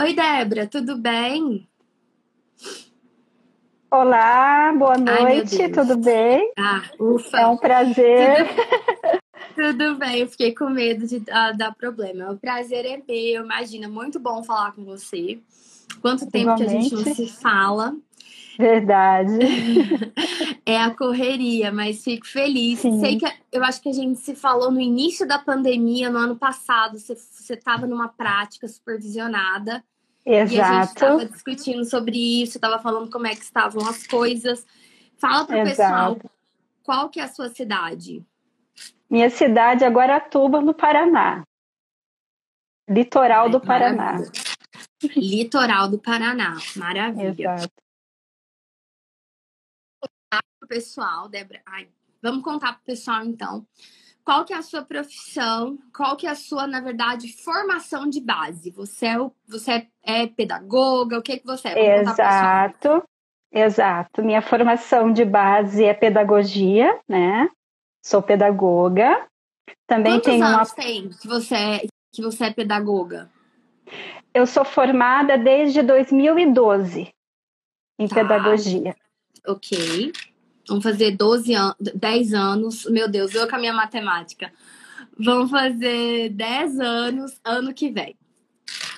Oi, Débora, tudo bem? Olá, boa noite, Ai, tudo bem? Ah, ufa. É um prazer. Tudo, tudo bem, eu fiquei com medo de uh, dar problema. O prazer é meu, imagina, muito bom falar com você. Quanto tempo Igualmente. que a gente não se fala. Verdade. é a correria, mas fico feliz. Sim. Sei que eu acho que a gente se falou no início da pandemia, no ano passado. Você estava numa prática supervisionada. Exato. E a gente estava discutindo sobre isso, estava falando como é que estavam as coisas. Fala para o pessoal, qual que é a sua cidade? Minha cidade é Guaratuba, no Paraná. Litoral Ai, do Paraná. Litoral do Paraná, maravilha. Exato. Pessoal, Débora. Ai, vamos contar para o pessoal então qual que é a sua profissão, qual que é a sua, na verdade, formação de base. Você é, você é, pedagoga, o que, que você é? Vamos exato, exato. Minha formação de base é pedagogia, né? Sou pedagoga. Também Quantos tenho anos uma... tem que você, é, que você é pedagoga? Eu sou formada desde 2012 em tá. pedagogia. Ok. Vamos fazer 12 anos, 10 anos. Meu Deus, eu com a minha matemática. Vamos fazer 10 anos ano que vem.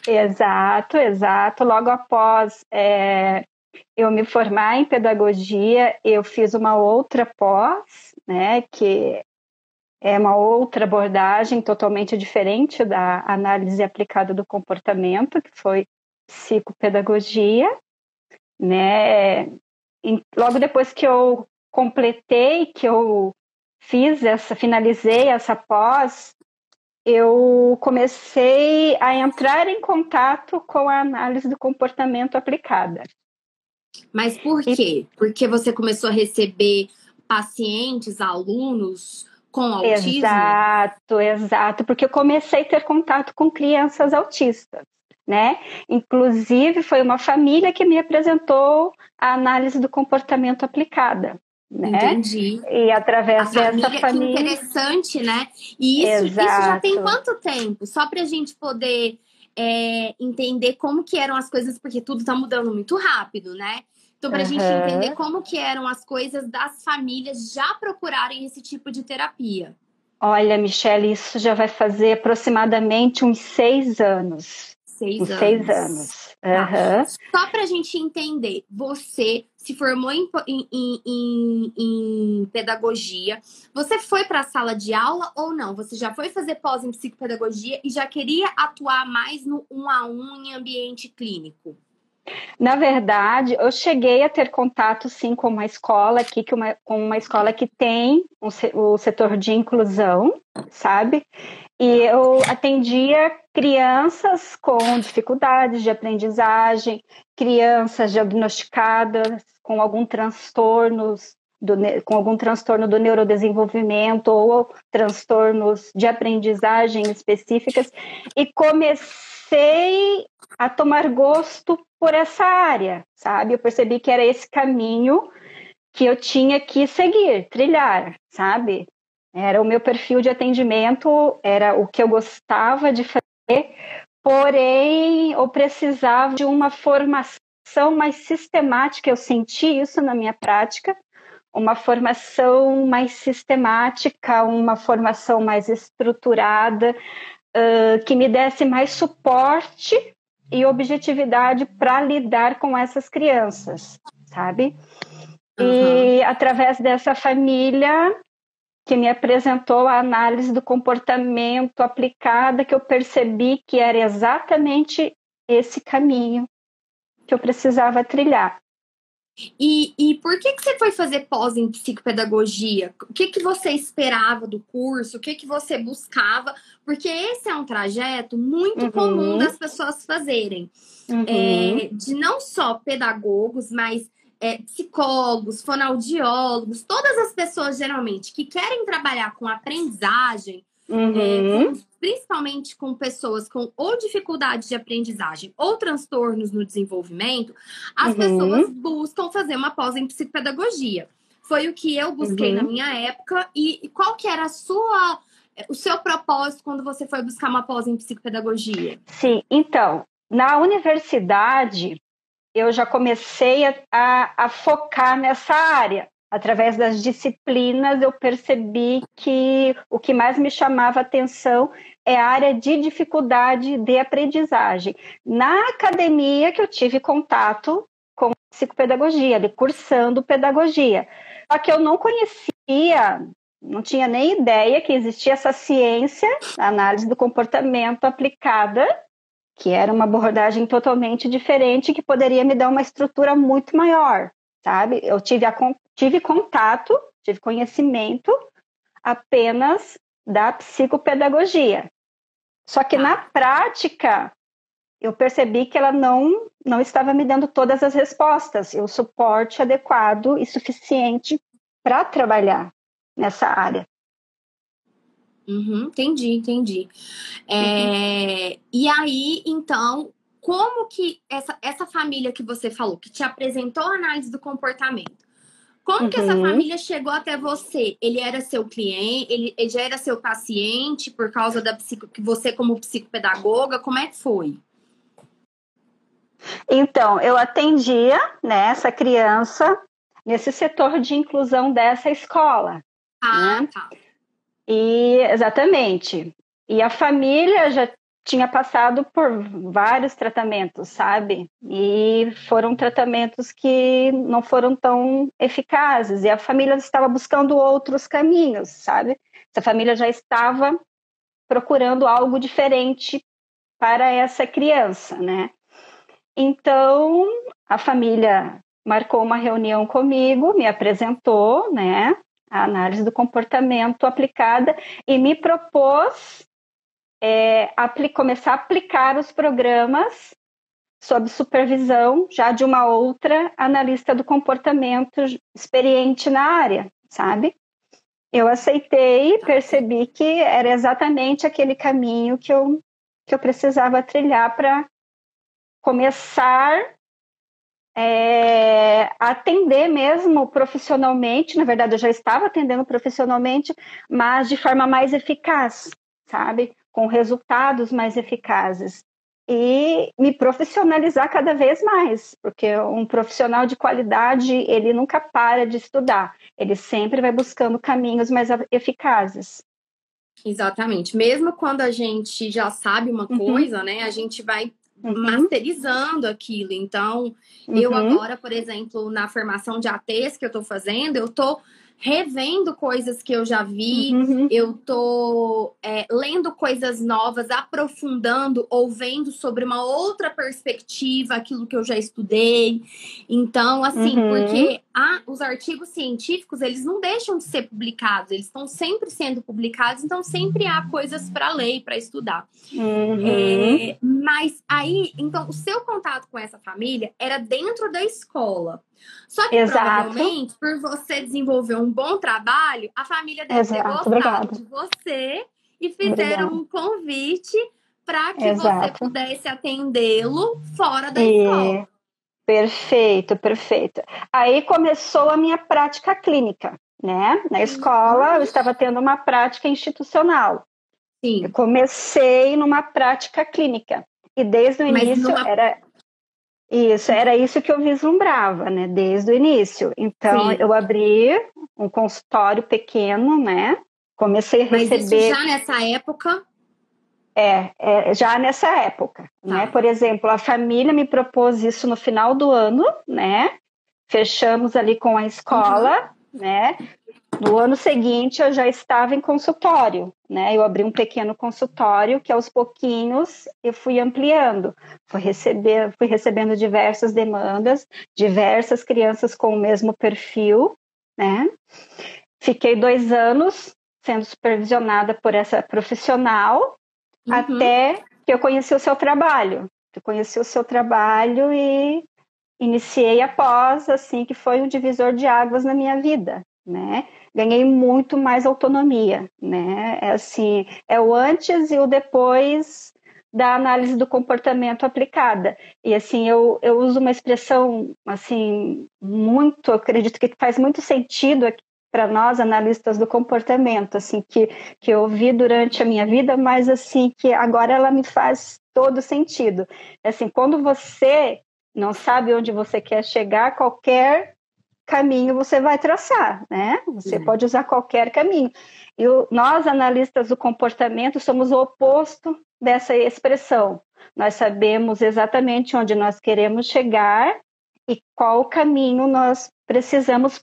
Exato, exato. Logo após é, eu me formar em pedagogia, eu fiz uma outra pós, né, que é uma outra abordagem totalmente diferente da análise aplicada do comportamento, que foi psicopedagogia, né? E logo depois que eu completei, que eu fiz essa, finalizei essa pós, eu comecei a entrar em contato com a análise do comportamento aplicada. Mas por quê? Porque você começou a receber pacientes, alunos com autismo? Exato, exato, porque eu comecei a ter contato com crianças autistas. Né? Inclusive, foi uma família que me apresentou a análise do comportamento aplicada. Né? Entendi. E através a dessa família. família... Que interessante, né? E isso, isso já tem quanto tempo? Só para a gente poder é, entender como que eram as coisas, porque tudo está mudando muito rápido, né? Então, para a uhum. gente entender como que eram as coisas das famílias já procurarem esse tipo de terapia. Olha, Michelle, isso já vai fazer aproximadamente uns seis anos. Seis anos. Seis anos. Uhum. Só para a gente entender, você se formou em, em, em, em pedagogia, você foi para a sala de aula ou não? Você já foi fazer pós em psicopedagogia e já queria atuar mais no um a um em ambiente clínico? Na verdade, eu cheguei a ter contato sim com uma escola aqui, que uma, com uma escola que tem um, o setor de inclusão, sabe? E eu atendia crianças com dificuldades de aprendizagem, crianças diagnosticadas com algum transtorno do, com algum transtorno do neurodesenvolvimento ou transtornos de aprendizagem específicas e comecei a tomar gosto por essa área, sabe? Eu percebi que era esse caminho que eu tinha que seguir, trilhar, sabe? Era o meu perfil de atendimento, era o que eu gostava de fazer, porém eu precisava de uma formação mais sistemática. Eu senti isso na minha prática, uma formação mais sistemática, uma formação mais estruturada, uh, que me desse mais suporte e objetividade para lidar com essas crianças, sabe? Uhum. E através dessa família que me apresentou a análise do comportamento aplicada, que eu percebi que era exatamente esse caminho que eu precisava trilhar. E, e por que, que você foi fazer pós em psicopedagogia? O que, que você esperava do curso? O que, que você buscava? Porque esse é um trajeto muito uhum. comum das pessoas fazerem. Uhum. É, de não só pedagogos, mas é, psicólogos, fonoaudiólogos, todas as pessoas geralmente que querem trabalhar com aprendizagem, uhum. é, principalmente com pessoas com ou dificuldade de aprendizagem ou transtornos no desenvolvimento, as uhum. pessoas buscam fazer uma pós em psicopedagogia. Foi o que eu busquei uhum. na minha época e, e qual que era a sua o seu propósito quando você foi buscar uma pós em psicopedagogia? Sim, então, na universidade, eu já comecei a, a, a focar nessa área. Através das disciplinas, eu percebi que o que mais me chamava atenção é a área de dificuldade de aprendizagem. Na academia que eu tive contato com psicopedagogia, cursando pedagogia. Só que eu não conhecia, não tinha nem ideia que existia essa ciência, análise do comportamento aplicada que era uma abordagem totalmente diferente que poderia me dar uma estrutura muito maior, sabe? Eu tive, a, tive contato, tive conhecimento apenas da psicopedagogia. Só que na prática, eu percebi que ela não, não estava me dando todas as respostas, o suporte adequado e suficiente para trabalhar nessa área. Uhum, entendi, entendi. É, uhum. E aí, então, como que essa, essa família que você falou, que te apresentou a análise do comportamento, como uhum. que essa uhum. família chegou até você? Ele era seu cliente, ele, ele já era seu paciente por causa da psico, que você como psicopedagoga, como é que foi? Então, eu atendia né, essa criança nesse setor de inclusão dessa escola. Ah, né? tá. E exatamente. E a família já tinha passado por vários tratamentos, sabe? E foram tratamentos que não foram tão eficazes. E a família estava buscando outros caminhos, sabe? Essa família já estava procurando algo diferente para essa criança, né? Então, a família marcou uma reunião comigo, me apresentou, né? a análise do comportamento aplicada e me propôs é, começar a aplicar os programas sob supervisão já de uma outra analista do comportamento experiente na área, sabe? Eu aceitei, percebi que era exatamente aquele caminho que eu, que eu precisava trilhar para começar é, atender mesmo profissionalmente. Na verdade, eu já estava atendendo profissionalmente, mas de forma mais eficaz, sabe? Com resultados mais eficazes. E me profissionalizar cada vez mais, porque um profissional de qualidade, ele nunca para de estudar, ele sempre vai buscando caminhos mais eficazes. Exatamente. Mesmo quando a gente já sabe uma uhum. coisa, né, a gente vai uhum. masterizando aquilo. Então, uhum. eu agora, por exemplo, na formação de ATs que eu estou fazendo, eu estou revendo coisas que eu já vi, uhum. eu tô é, lendo coisas novas, aprofundando ou vendo sobre uma outra perspectiva aquilo que eu já estudei. Então, assim, uhum. porque a, os artigos científicos, eles não deixam de ser publicados, eles estão sempre sendo publicados, então sempre há coisas para ler e para estudar. Uhum. É, mas aí, então, o seu contato com essa família era dentro da escola. Só que Exato. provavelmente, por você desenvolver um bom trabalho, a família deve Exato. ter gostado Obrigada. de você e fizeram Obrigada. um convite para que Exato. você pudesse atendê-lo fora da e... escola. Perfeito, perfeito. Aí começou a minha prática clínica, né? Na escola eu estava tendo uma prática institucional. Sim. Eu comecei numa prática clínica. E desde o início numa... era isso, era isso que eu vislumbrava, né, desde o início. Então, Sim. eu abri um consultório pequeno, né, comecei a receber... Mas isso já nessa época? É, é já nessa época, tá. né, por exemplo, a família me propôs isso no final do ano, né, fechamos ali com a escola, uhum. né, no ano seguinte, eu já estava em consultório, né? Eu abri um pequeno consultório que, aos pouquinhos, eu fui ampliando. Fui, receber, fui recebendo diversas demandas, diversas crianças com o mesmo perfil, né? Fiquei dois anos sendo supervisionada por essa profissional, uhum. até que eu conheci o seu trabalho. Eu conheci o seu trabalho e iniciei a pós, assim, que foi um divisor de águas na minha vida, né? ganhei muito mais autonomia, né? É assim, é o antes e o depois da análise do comportamento aplicada. E assim, eu, eu uso uma expressão assim muito, acredito que faz muito sentido para nós analistas do comportamento, assim que que eu vi durante a minha vida, mas assim que agora ela me faz todo sentido. Assim, quando você não sabe onde você quer chegar, qualquer caminho você vai traçar, né? Você uhum. pode usar qualquer caminho. E o, nós, analistas do comportamento, somos o oposto dessa expressão. Nós sabemos exatamente onde nós queremos chegar e qual caminho nós precisamos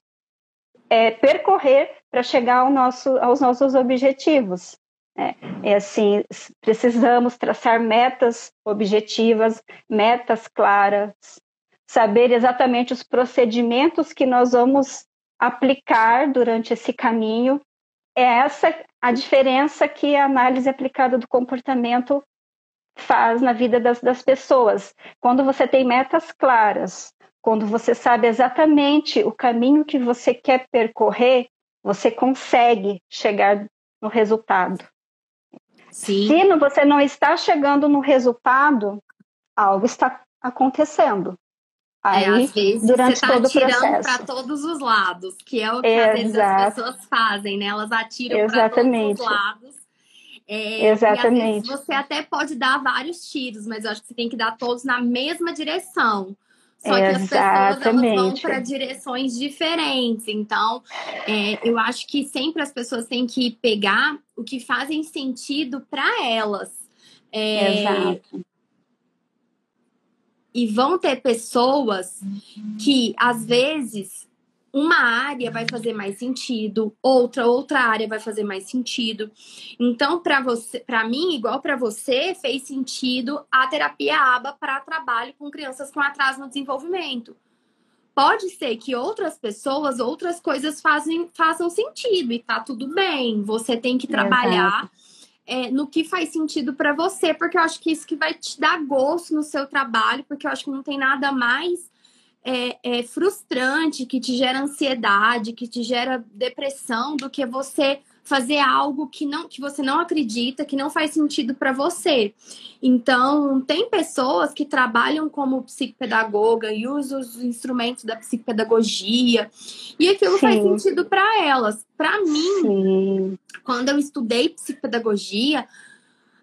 é, percorrer para chegar ao nosso, aos nossos objetivos. É, é assim, precisamos traçar metas objetivas, metas claras, saber exatamente os procedimentos que nós vamos aplicar durante esse caminho. É essa a diferença que a análise aplicada do comportamento faz na vida das, das pessoas. Quando você tem metas claras, quando você sabe exatamente o caminho que você quer percorrer, você consegue chegar no resultado. Sim. Se você não está chegando no resultado, algo está acontecendo. É, Aí, é, às vezes durante você está atirando para todos os lados, que é o que Exato. às vezes as pessoas fazem, né? Elas atiram para todos os lados. É, Exatamente. você até pode dar vários tiros, mas eu acho que você tem que dar todos na mesma direção. Só que as pessoas vão para direções diferentes. Então, é, eu acho que sempre as pessoas têm que pegar o que fazem sentido para elas. É, Exato. E vão ter pessoas que, às vezes, uma área vai fazer mais sentido, outra outra área vai fazer mais sentido. Então, para você, para mim, igual para você, fez sentido a terapia ABA para trabalho com crianças com atraso no desenvolvimento. Pode ser que outras pessoas, outras coisas fazem, façam sentido e tá tudo bem. Você tem que trabalhar é, no que faz sentido para você, porque eu acho que isso que vai te dar gosto no seu trabalho, porque eu acho que não tem nada mais é, é, frustrante, que te gera ansiedade, que te gera depressão, do que você fazer algo que não que você não acredita, que não faz sentido para você. Então, tem pessoas que trabalham como psicopedagoga e usam os instrumentos da psicopedagogia e aquilo Sim. faz sentido para elas. Para mim, Sim. quando eu estudei psicopedagogia,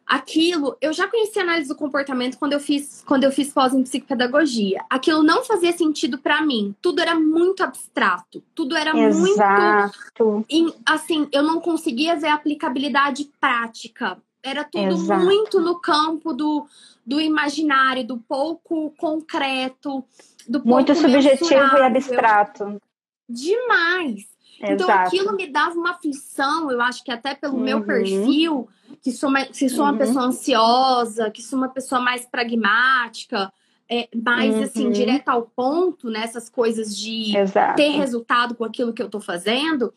aquilo, eu já conhecia análise do comportamento quando eu fiz, quando eu fiz pós em psicopedagogia. Aquilo não fazia sentido para mim. Tudo era muito abstrato, tudo era Exato. muito assim, eu não conseguia ver a aplicabilidade prática. Era tudo Exato. muito no campo do, do imaginário, do pouco concreto, do pouco muito subjetivo e abstrato. Demais. Então aquilo me dava uma aflição, eu acho que até pelo uhum. meu perfil, que sou, uma, que sou uma uhum. pessoa ansiosa, que sou uma pessoa mais pragmática, é, mais uhum. assim, direta ao ponto, nessas né, coisas de Exato. ter resultado com aquilo que eu tô fazendo,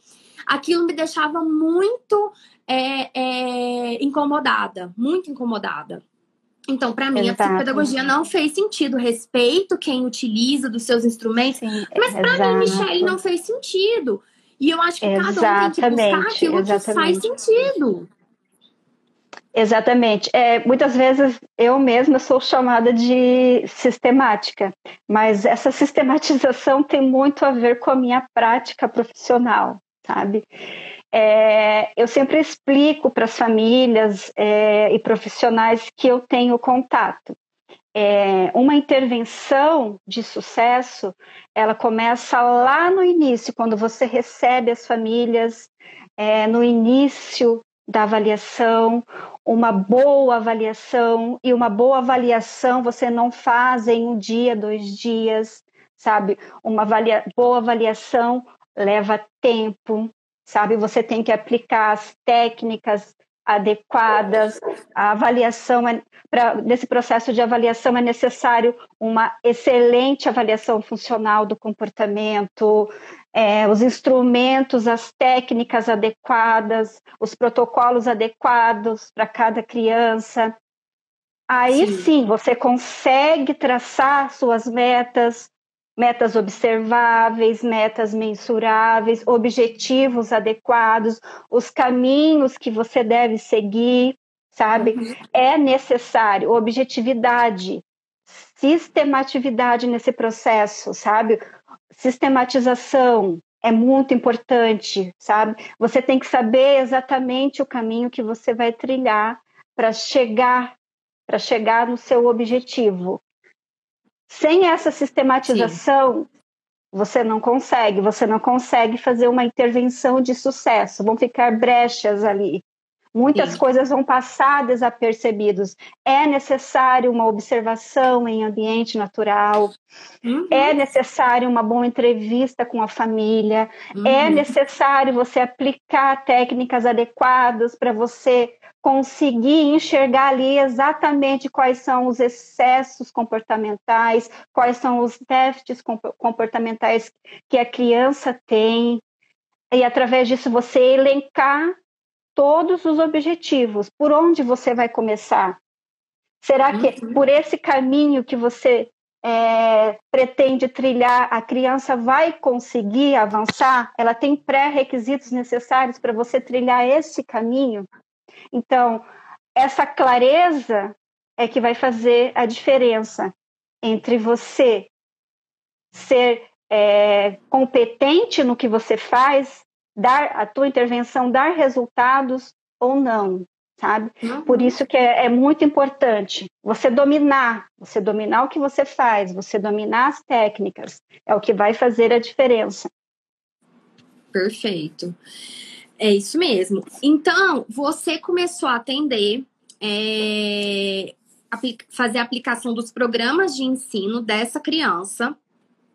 aquilo me deixava muito é, é, incomodada, muito incomodada. Então, para mim, Exato. a psicopedagogia não fez sentido. Respeito quem utiliza dos seus instrumentos, Sim, mas para mim, Michelle, não fez sentido. E eu acho que Exatamente. cada um tem que buscar aquilo Exatamente. que faz sentido. Exatamente. É, muitas vezes eu mesma sou chamada de sistemática, mas essa sistematização tem muito a ver com a minha prática profissional, sabe? É, eu sempre explico para as famílias é, e profissionais que eu tenho contato. É, uma intervenção de sucesso, ela começa lá no início, quando você recebe as famílias, é, no início da avaliação, uma boa avaliação, e uma boa avaliação você não faz em um dia, dois dias, sabe? Uma avalia boa avaliação leva tempo, sabe? Você tem que aplicar as técnicas adequadas, a avaliação é, pra, nesse processo de avaliação é necessário uma excelente avaliação funcional do comportamento, é, os instrumentos, as técnicas adequadas, os protocolos adequados para cada criança. Aí sim. sim, você consegue traçar suas metas, metas observáveis, metas mensuráveis, objetivos adequados, os caminhos que você deve seguir, sabe? Uhum. É necessário objetividade, sistematividade nesse processo, sabe? sistematização é muito importante, sabe? Você tem que saber exatamente o caminho que você vai trilhar para chegar para chegar no seu objetivo. Sem essa sistematização, Sim. você não consegue, você não consegue fazer uma intervenção de sucesso, vão ficar brechas ali. Muitas Sim. coisas vão passar desapercebidos. É necessário uma observação em ambiente natural. Uhum. É necessário uma boa entrevista com a família. É uhum. É necessário você aplicar técnicas adequadas para você conseguir enxergar ali exatamente quais são os excessos comportamentais, quais são os déficits comportamentais que a criança tem. E através disso você elencar todos os objetivos. Por onde você vai começar? Será que uhum. por esse caminho que você é, pretende trilhar, a criança vai conseguir avançar? Ela tem pré-requisitos necessários para você trilhar esse caminho? Então, essa clareza é que vai fazer a diferença entre você ser é, competente no que você faz dar a tua intervenção dar resultados ou não, sabe? Uhum. Por isso que é, é, muito importante você dominar, você dominar o que você faz, você dominar as técnicas, é o que vai fazer a diferença. Perfeito. É isso mesmo. Então, você começou a atender, é, fazer a aplicação dos programas de ensino dessa criança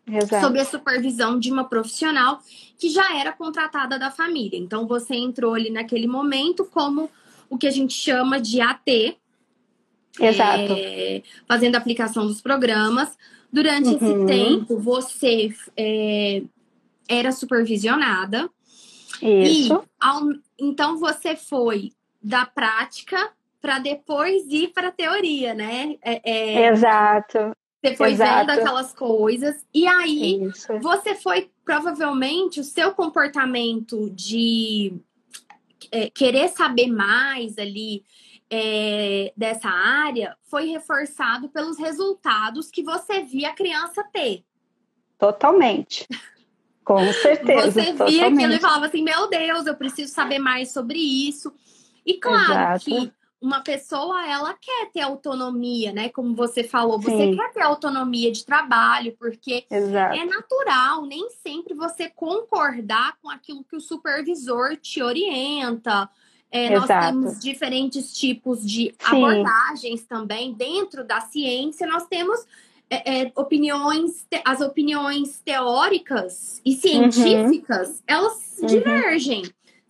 Exato. sob a supervisão de uma profissional que já era contratada da família. Então você entrou ali naquele momento como o que a gente chama de AT. Exato. É, fazendo a aplicação dos programas. Durante uhum. esse tempo, você é, era supervisionada. Isso. E, ao, então você foi da prática para depois ir para a teoria, né? É, é, Exato. Você foi Exato. vendo aquelas coisas. E aí, Isso. você foi, provavelmente, o seu comportamento de é, querer saber mais ali é, dessa área foi reforçado pelos resultados que você via a criança ter. Totalmente. Com certeza. Você via totalmente. aquilo e falava assim: meu Deus, eu preciso saber mais sobre isso. E claro Exato. que uma pessoa ela quer ter autonomia, né? Como você falou, você Sim. quer ter autonomia de trabalho, porque Exato. é natural nem sempre você concordar com aquilo que o supervisor te orienta. É, nós temos diferentes tipos de Sim. abordagens também dentro da ciência. Nós temos é, é, opiniões, as opiniões teóricas e científicas, uhum. elas uhum. divergem.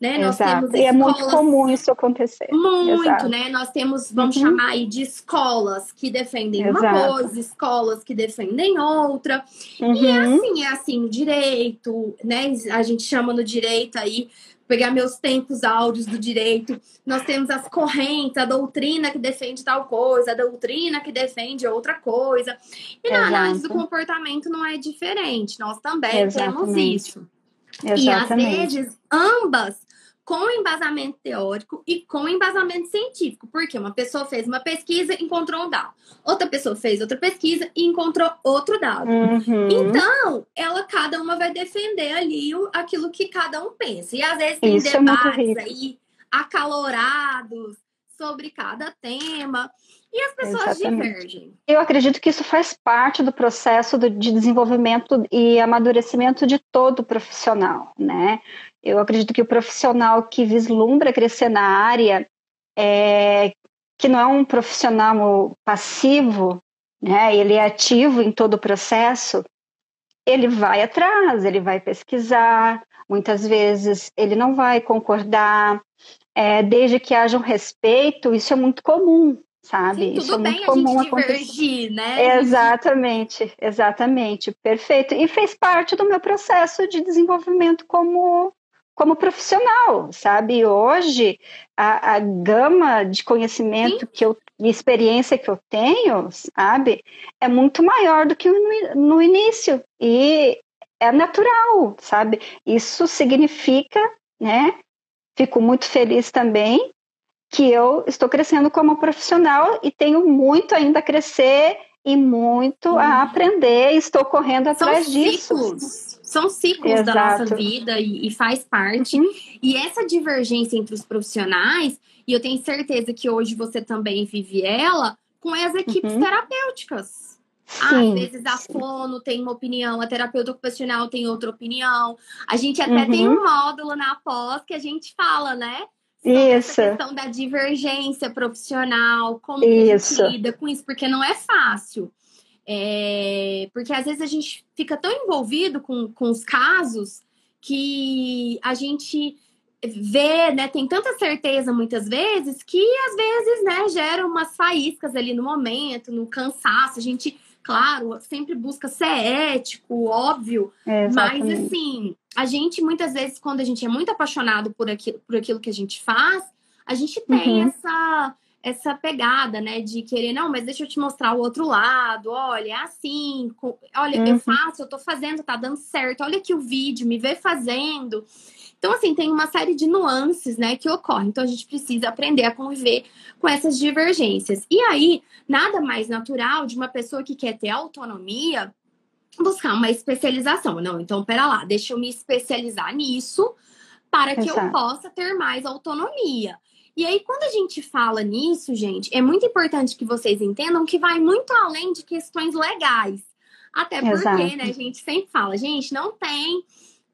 Né? Nós temos e é muito comum isso acontecer. Muito, Exato. né? Nós temos, vamos uhum. chamar aí de escolas que defendem Exato. uma coisa, escolas que defendem outra. Uhum. E assim, é assim no direito, né? A gente chama no direito aí, pegar meus tempos áureos do direito. Nós temos as correntes, a doutrina que defende tal coisa, a doutrina que defende outra coisa. E na Exato. análise do comportamento não é diferente. Nós também Exatamente. temos isso. Exatamente. E às vezes ambas com embasamento teórico e com embasamento científico. Porque uma pessoa fez uma pesquisa e encontrou um dado. Outra pessoa fez outra pesquisa e encontrou outro dado. Uhum. Então, ela, cada uma vai defender ali o, aquilo que cada um pensa. E às vezes tem Isso é debates é aí acalorados sobre cada tema. E as pessoas Exatamente. divergem. Eu acredito que isso faz parte do processo de desenvolvimento e amadurecimento de todo profissional, né? Eu acredito que o profissional que vislumbra crescer na área, é, que não é um profissional passivo, né? Ele é ativo em todo o processo. Ele vai atrás, ele vai pesquisar. Muitas vezes ele não vai concordar, é, desde que haja um respeito. Isso é muito comum, sabe? Sim, tudo Isso é bem muito comum a gente divergir, né? Exatamente, exatamente, perfeito. E fez parte do meu processo de desenvolvimento como como profissional, sabe? Hoje a, a gama de conhecimento Sim. que eu e experiência que eu tenho, sabe, é muito maior do que no, no início e é natural, sabe? Isso significa, né? Fico muito feliz também que eu estou crescendo como profissional e tenho muito ainda a crescer e muito a uhum. aprender e estou correndo atrás São disso. Ciclos. São ciclos Exato. da nossa vida e, e faz parte. Uhum. E essa divergência entre os profissionais, e eu tenho certeza que hoje você também vive ela, com as equipes uhum. terapêuticas. Sim, às vezes a fono tem uma opinião, a terapeuta ocupacional tem outra opinião. A gente até uhum. tem um módulo na pós que a gente fala, né? Isso. A questão da divergência profissional, como isso. a gente lida com isso, porque não é fácil. É, porque às vezes a gente fica tão envolvido com, com os casos que a gente vê, né, tem tanta certeza muitas vezes que às vezes, né, gera umas faíscas ali no momento, no cansaço. A gente, claro, sempre busca ser ético, óbvio, é, mas assim, a gente muitas vezes quando a gente é muito apaixonado por aquilo, por aquilo que a gente faz, a gente tem uhum. essa essa pegada, né, de querer, não, mas deixa eu te mostrar o outro lado, olha, é assim, olha, uhum. eu faço, eu tô fazendo, tá dando certo, olha aqui o vídeo, me vê fazendo. Então, assim, tem uma série de nuances, né, que ocorrem. Então, a gente precisa aprender a conviver com essas divergências. E aí, nada mais natural de uma pessoa que quer ter autonomia buscar uma especialização. Não, então, pera lá, deixa eu me especializar nisso para que Exato. eu possa ter mais autonomia. E aí, quando a gente fala nisso, gente, é muito importante que vocês entendam que vai muito além de questões legais. Até porque, Exato. né, a gente sempre fala, gente, não tem.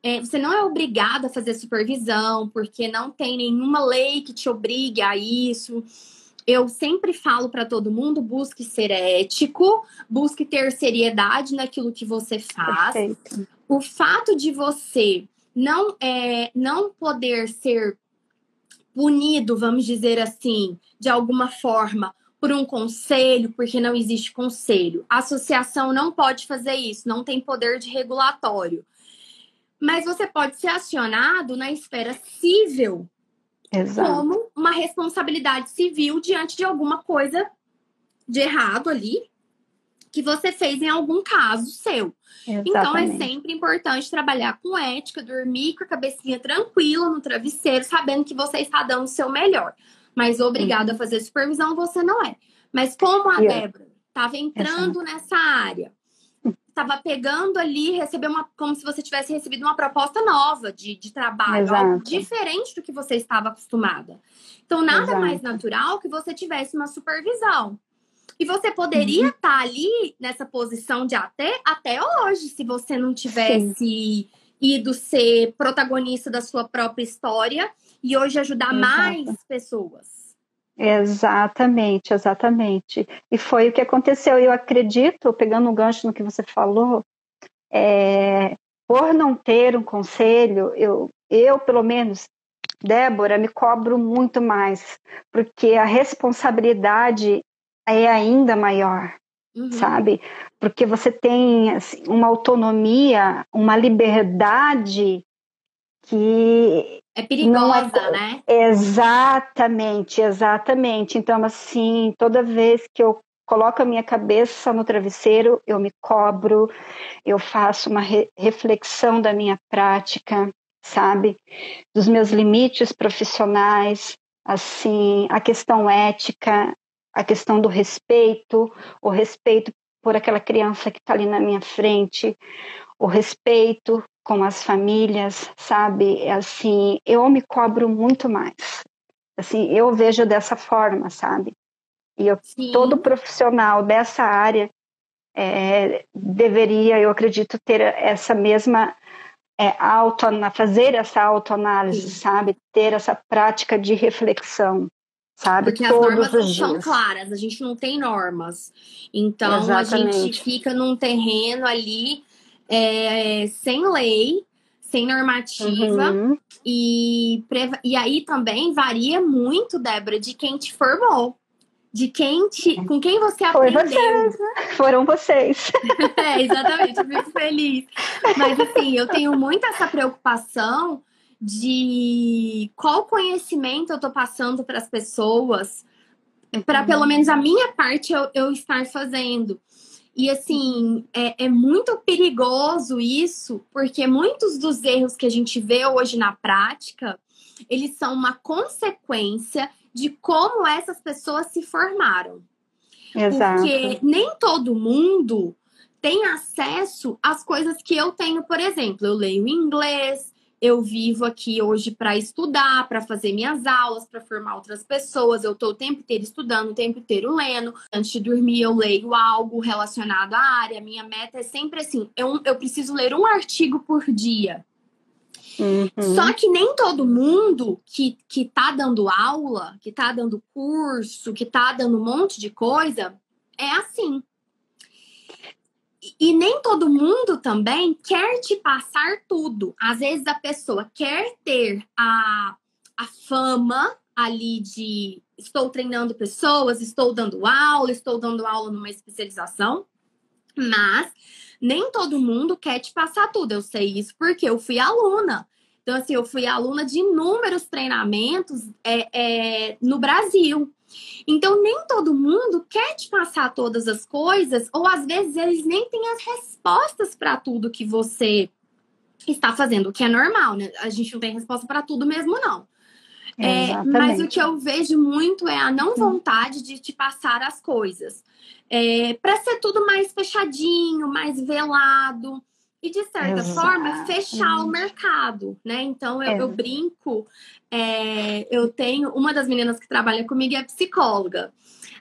É, você não é obrigado a fazer supervisão, porque não tem nenhuma lei que te obrigue a isso. Eu sempre falo para todo mundo: busque ser ético, busque ter seriedade naquilo que você faz. Perfeito. O fato de você não é, não poder ser punido, vamos dizer assim, de alguma forma, por um conselho, porque não existe conselho. A associação não pode fazer isso, não tem poder de regulatório. Mas você pode ser acionado na esfera civil Exato. como uma responsabilidade civil diante de alguma coisa de errado ali que você fez em algum caso seu. Exatamente. Então é sempre importante trabalhar com ética, dormir com a cabecinha tranquila no travesseiro, sabendo que você está dando o seu melhor. Mas obrigado uhum. a fazer supervisão, você não é. Mas como a Débora estava entrando Exato. nessa área, estava pegando ali, recebeu uma. como se você tivesse recebido uma proposta nova de, de trabalho, algo diferente do que você estava acostumada. Então, nada Exato. mais natural que você tivesse uma supervisão. E você poderia estar uhum. tá ali nessa posição de até, até hoje, se você não tivesse Sim. ido ser protagonista da sua própria história e hoje ajudar Exato. mais pessoas. Exatamente, exatamente. E foi o que aconteceu. Eu acredito, pegando um gancho no que você falou, é, por não ter um conselho, eu, eu pelo menos, Débora, me cobro muito mais, porque a responsabilidade é ainda maior, uhum. sabe? Porque você tem assim, uma autonomia, uma liberdade que é perigosa, é... né? Exatamente, exatamente. Então, assim, toda vez que eu coloco a minha cabeça no travesseiro, eu me cobro, eu faço uma re reflexão da minha prática, sabe? Dos meus limites profissionais, assim, a questão ética, a questão do respeito, o respeito por aquela criança que está ali na minha frente, o respeito com as famílias, sabe? É assim, eu me cobro muito mais. Assim, eu vejo dessa forma, sabe? E eu, todo profissional dessa área é, deveria, eu acredito, ter essa mesma é, auto, fazer essa autoanálise, Sim. sabe? Ter essa prática de reflexão sabe? Porque Todos as normas não são claras, a gente não tem normas. Então Exatamente. a gente fica num terreno ali é, sem lei, sem normativa. Uhum. E, e aí também varia muito, Débora, de quem te formou. De quem te, com quem você Foi aprendeu. Vocês, né? Foram vocês. é, exatamente, eu fico feliz. Mas assim, eu tenho muito essa preocupação de qual conhecimento eu estou passando para as pessoas, para pelo menos a minha parte eu, eu estar fazendo. E assim, é, é, muito perigoso isso, porque muitos dos erros que a gente vê hoje na prática, eles são uma consequência de como essas pessoas se formaram. Exato. Porque nem todo mundo tem acesso às coisas que eu tenho, por exemplo, eu leio inglês, eu vivo aqui hoje para estudar, para fazer minhas aulas, para formar outras pessoas. Eu estou o tempo inteiro estudando, o tempo inteiro lendo. Antes de dormir, eu leio algo relacionado à área. Minha meta é sempre assim: eu, eu preciso ler um artigo por dia. Uhum. Só que nem todo mundo que, que tá dando aula, que tá dando curso, que tá dando um monte de coisa, é assim. E nem todo mundo também quer te passar tudo. Às vezes a pessoa quer ter a, a fama ali de estou treinando pessoas, estou dando aula, estou dando aula numa especialização, mas nem todo mundo quer te passar tudo. Eu sei isso porque eu fui aluna. Então, assim, eu fui aluna de inúmeros treinamentos é, é, no Brasil. Então, nem todo mundo quer te passar todas as coisas, ou às vezes eles nem têm as respostas para tudo que você está fazendo, o que é normal, né? A gente não tem resposta para tudo mesmo, não. É, mas o que eu vejo muito é a não vontade de te passar as coisas. É, para ser tudo mais fechadinho, mais velado e de certa Exato. forma fechar o mercado, né? Então eu, é. eu brinco, é, eu tenho uma das meninas que trabalha comigo é psicóloga.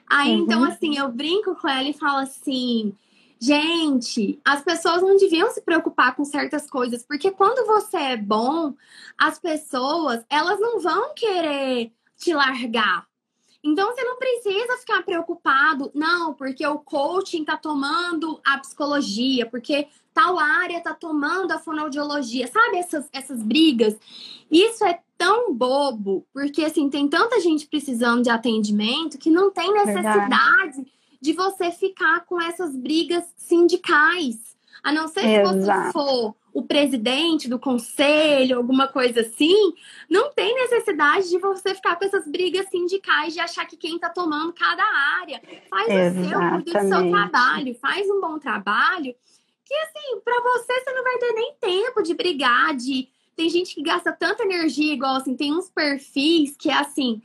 Aí uhum. então assim eu brinco com ela e falo assim, gente, as pessoas não deviam se preocupar com certas coisas porque quando você é bom, as pessoas elas não vão querer te largar. Então você não precisa ficar preocupado, não, porque o coaching tá tomando a psicologia, porque tal área tá tomando a fonoaudiologia, sabe? Essas, essas brigas. Isso é tão bobo, porque assim, tem tanta gente precisando de atendimento que não tem necessidade Verdade. de você ficar com essas brigas sindicais. A não ser se você for o presidente do conselho, alguma coisa assim, não tem necessidade de você ficar com essas brigas sindicais de achar que quem está tomando cada área. Faz Exatamente. o seu, cuida do seu trabalho, faz um bom trabalho que assim, para você você não vai ter nem tempo de brigar, de tem gente que gasta tanta energia igual assim, tem uns perfis que é assim,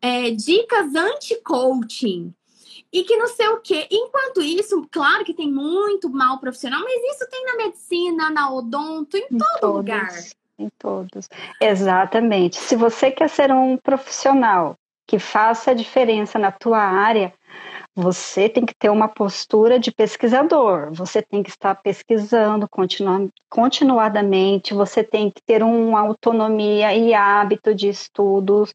é, dicas anti-coaching. E que não sei o quê. Enquanto isso, claro que tem muito mal profissional, mas isso tem na medicina, na odonto, em, em todo todos, lugar. Em todos. Exatamente. Se você quer ser um profissional que faça a diferença na tua área, você tem que ter uma postura de pesquisador, você tem que estar pesquisando continu continuadamente, você tem que ter uma autonomia e hábito de estudos,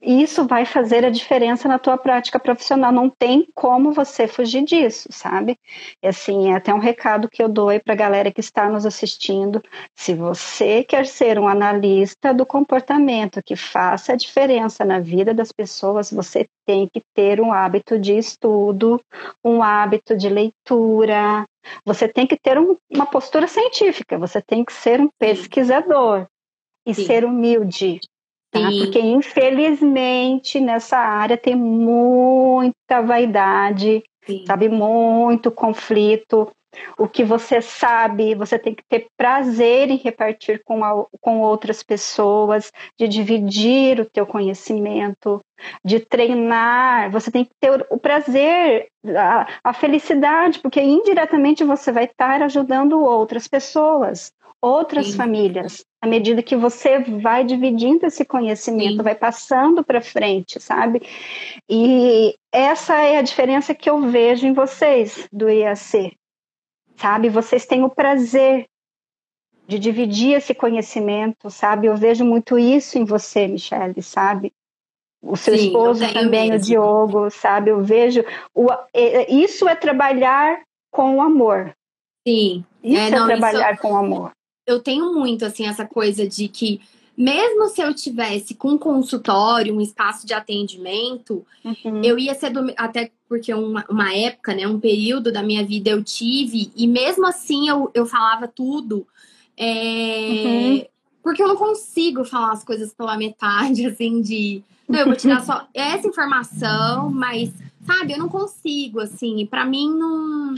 isso vai fazer a diferença na tua prática profissional. Não tem como você fugir disso, sabe? E assim, é até um recado que eu dou aí para a galera que está nos assistindo. Se você quer ser um analista do comportamento que faça a diferença na vida das pessoas, você tem que ter um hábito de estudo, um hábito de leitura. Você tem que ter um, uma postura científica, você tem que ser um pesquisador e Sim. ser humilde, Tá? Porque, infelizmente, nessa área tem muita vaidade, Sim. sabe? Muito conflito. O que você sabe, você tem que ter prazer em repartir com, a, com outras pessoas, de dividir o teu conhecimento, de treinar. Você tem que ter o prazer, a, a felicidade, porque indiretamente você vai estar ajudando outras pessoas outras Sim. famílias, à medida que você vai dividindo esse conhecimento, Sim. vai passando para frente, sabe? E essa é a diferença que eu vejo em vocês do IAC, sabe? Vocês têm o prazer de dividir esse conhecimento, sabe? Eu vejo muito isso em você, Michele, sabe? O seu Sim, esposo também, mesmo. o Diogo, sabe? Eu vejo. O, isso é trabalhar com amor. Sim. Isso é, é não, trabalhar isso... com amor eu tenho muito, assim, essa coisa de que, mesmo se eu tivesse com um consultório, um espaço de atendimento, uhum. eu ia ser do, até porque uma, uma época, né, um período da minha vida eu tive, e mesmo assim eu, eu falava tudo. É, uhum. Porque eu não consigo falar as coisas pela metade, assim, de. Não, eu vou tirar só essa informação, mas sabe? Eu não consigo, assim, para mim não,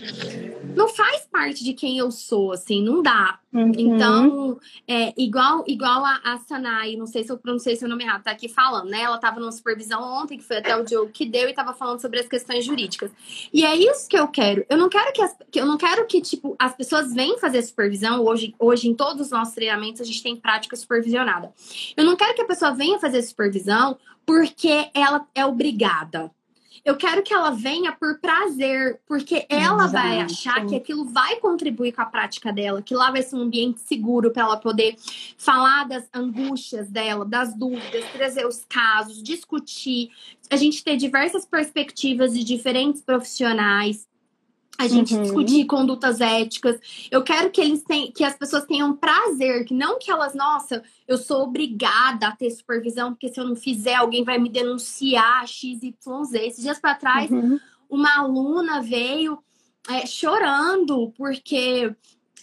não faz parte de quem eu sou, assim, não dá. Uhum. Então, é, igual, igual a, a Sanai, não sei se eu pronunciei seu nome errado, tá aqui falando, né? Ela tava numa supervisão ontem, que foi até o Diogo que deu, e tava falando sobre as questões jurídicas. E é isso que eu quero. Eu não quero que, as, que eu não quero que, tipo, as pessoas venham fazer supervisão. Hoje, hoje, em todos os nossos treinamentos, a gente tem prática supervisionada. Eu não quero que a pessoa venha fazer supervisão porque ela é obrigada eu quero que ela venha por prazer, porque ela Exato. vai achar que aquilo vai contribuir com a prática dela, que lá vai ser um ambiente seguro para ela poder falar das angústias dela, das dúvidas, trazer os casos, discutir, a gente ter diversas perspectivas de diferentes profissionais a gente uhum. discutir condutas éticas. Eu quero que eles tenham, que as pessoas tenham prazer, que não que elas, nossa, eu sou obrigada a ter supervisão, porque se eu não fizer, alguém vai me denunciar XYZ. Esses dias para trás, uhum. uma aluna veio é, chorando porque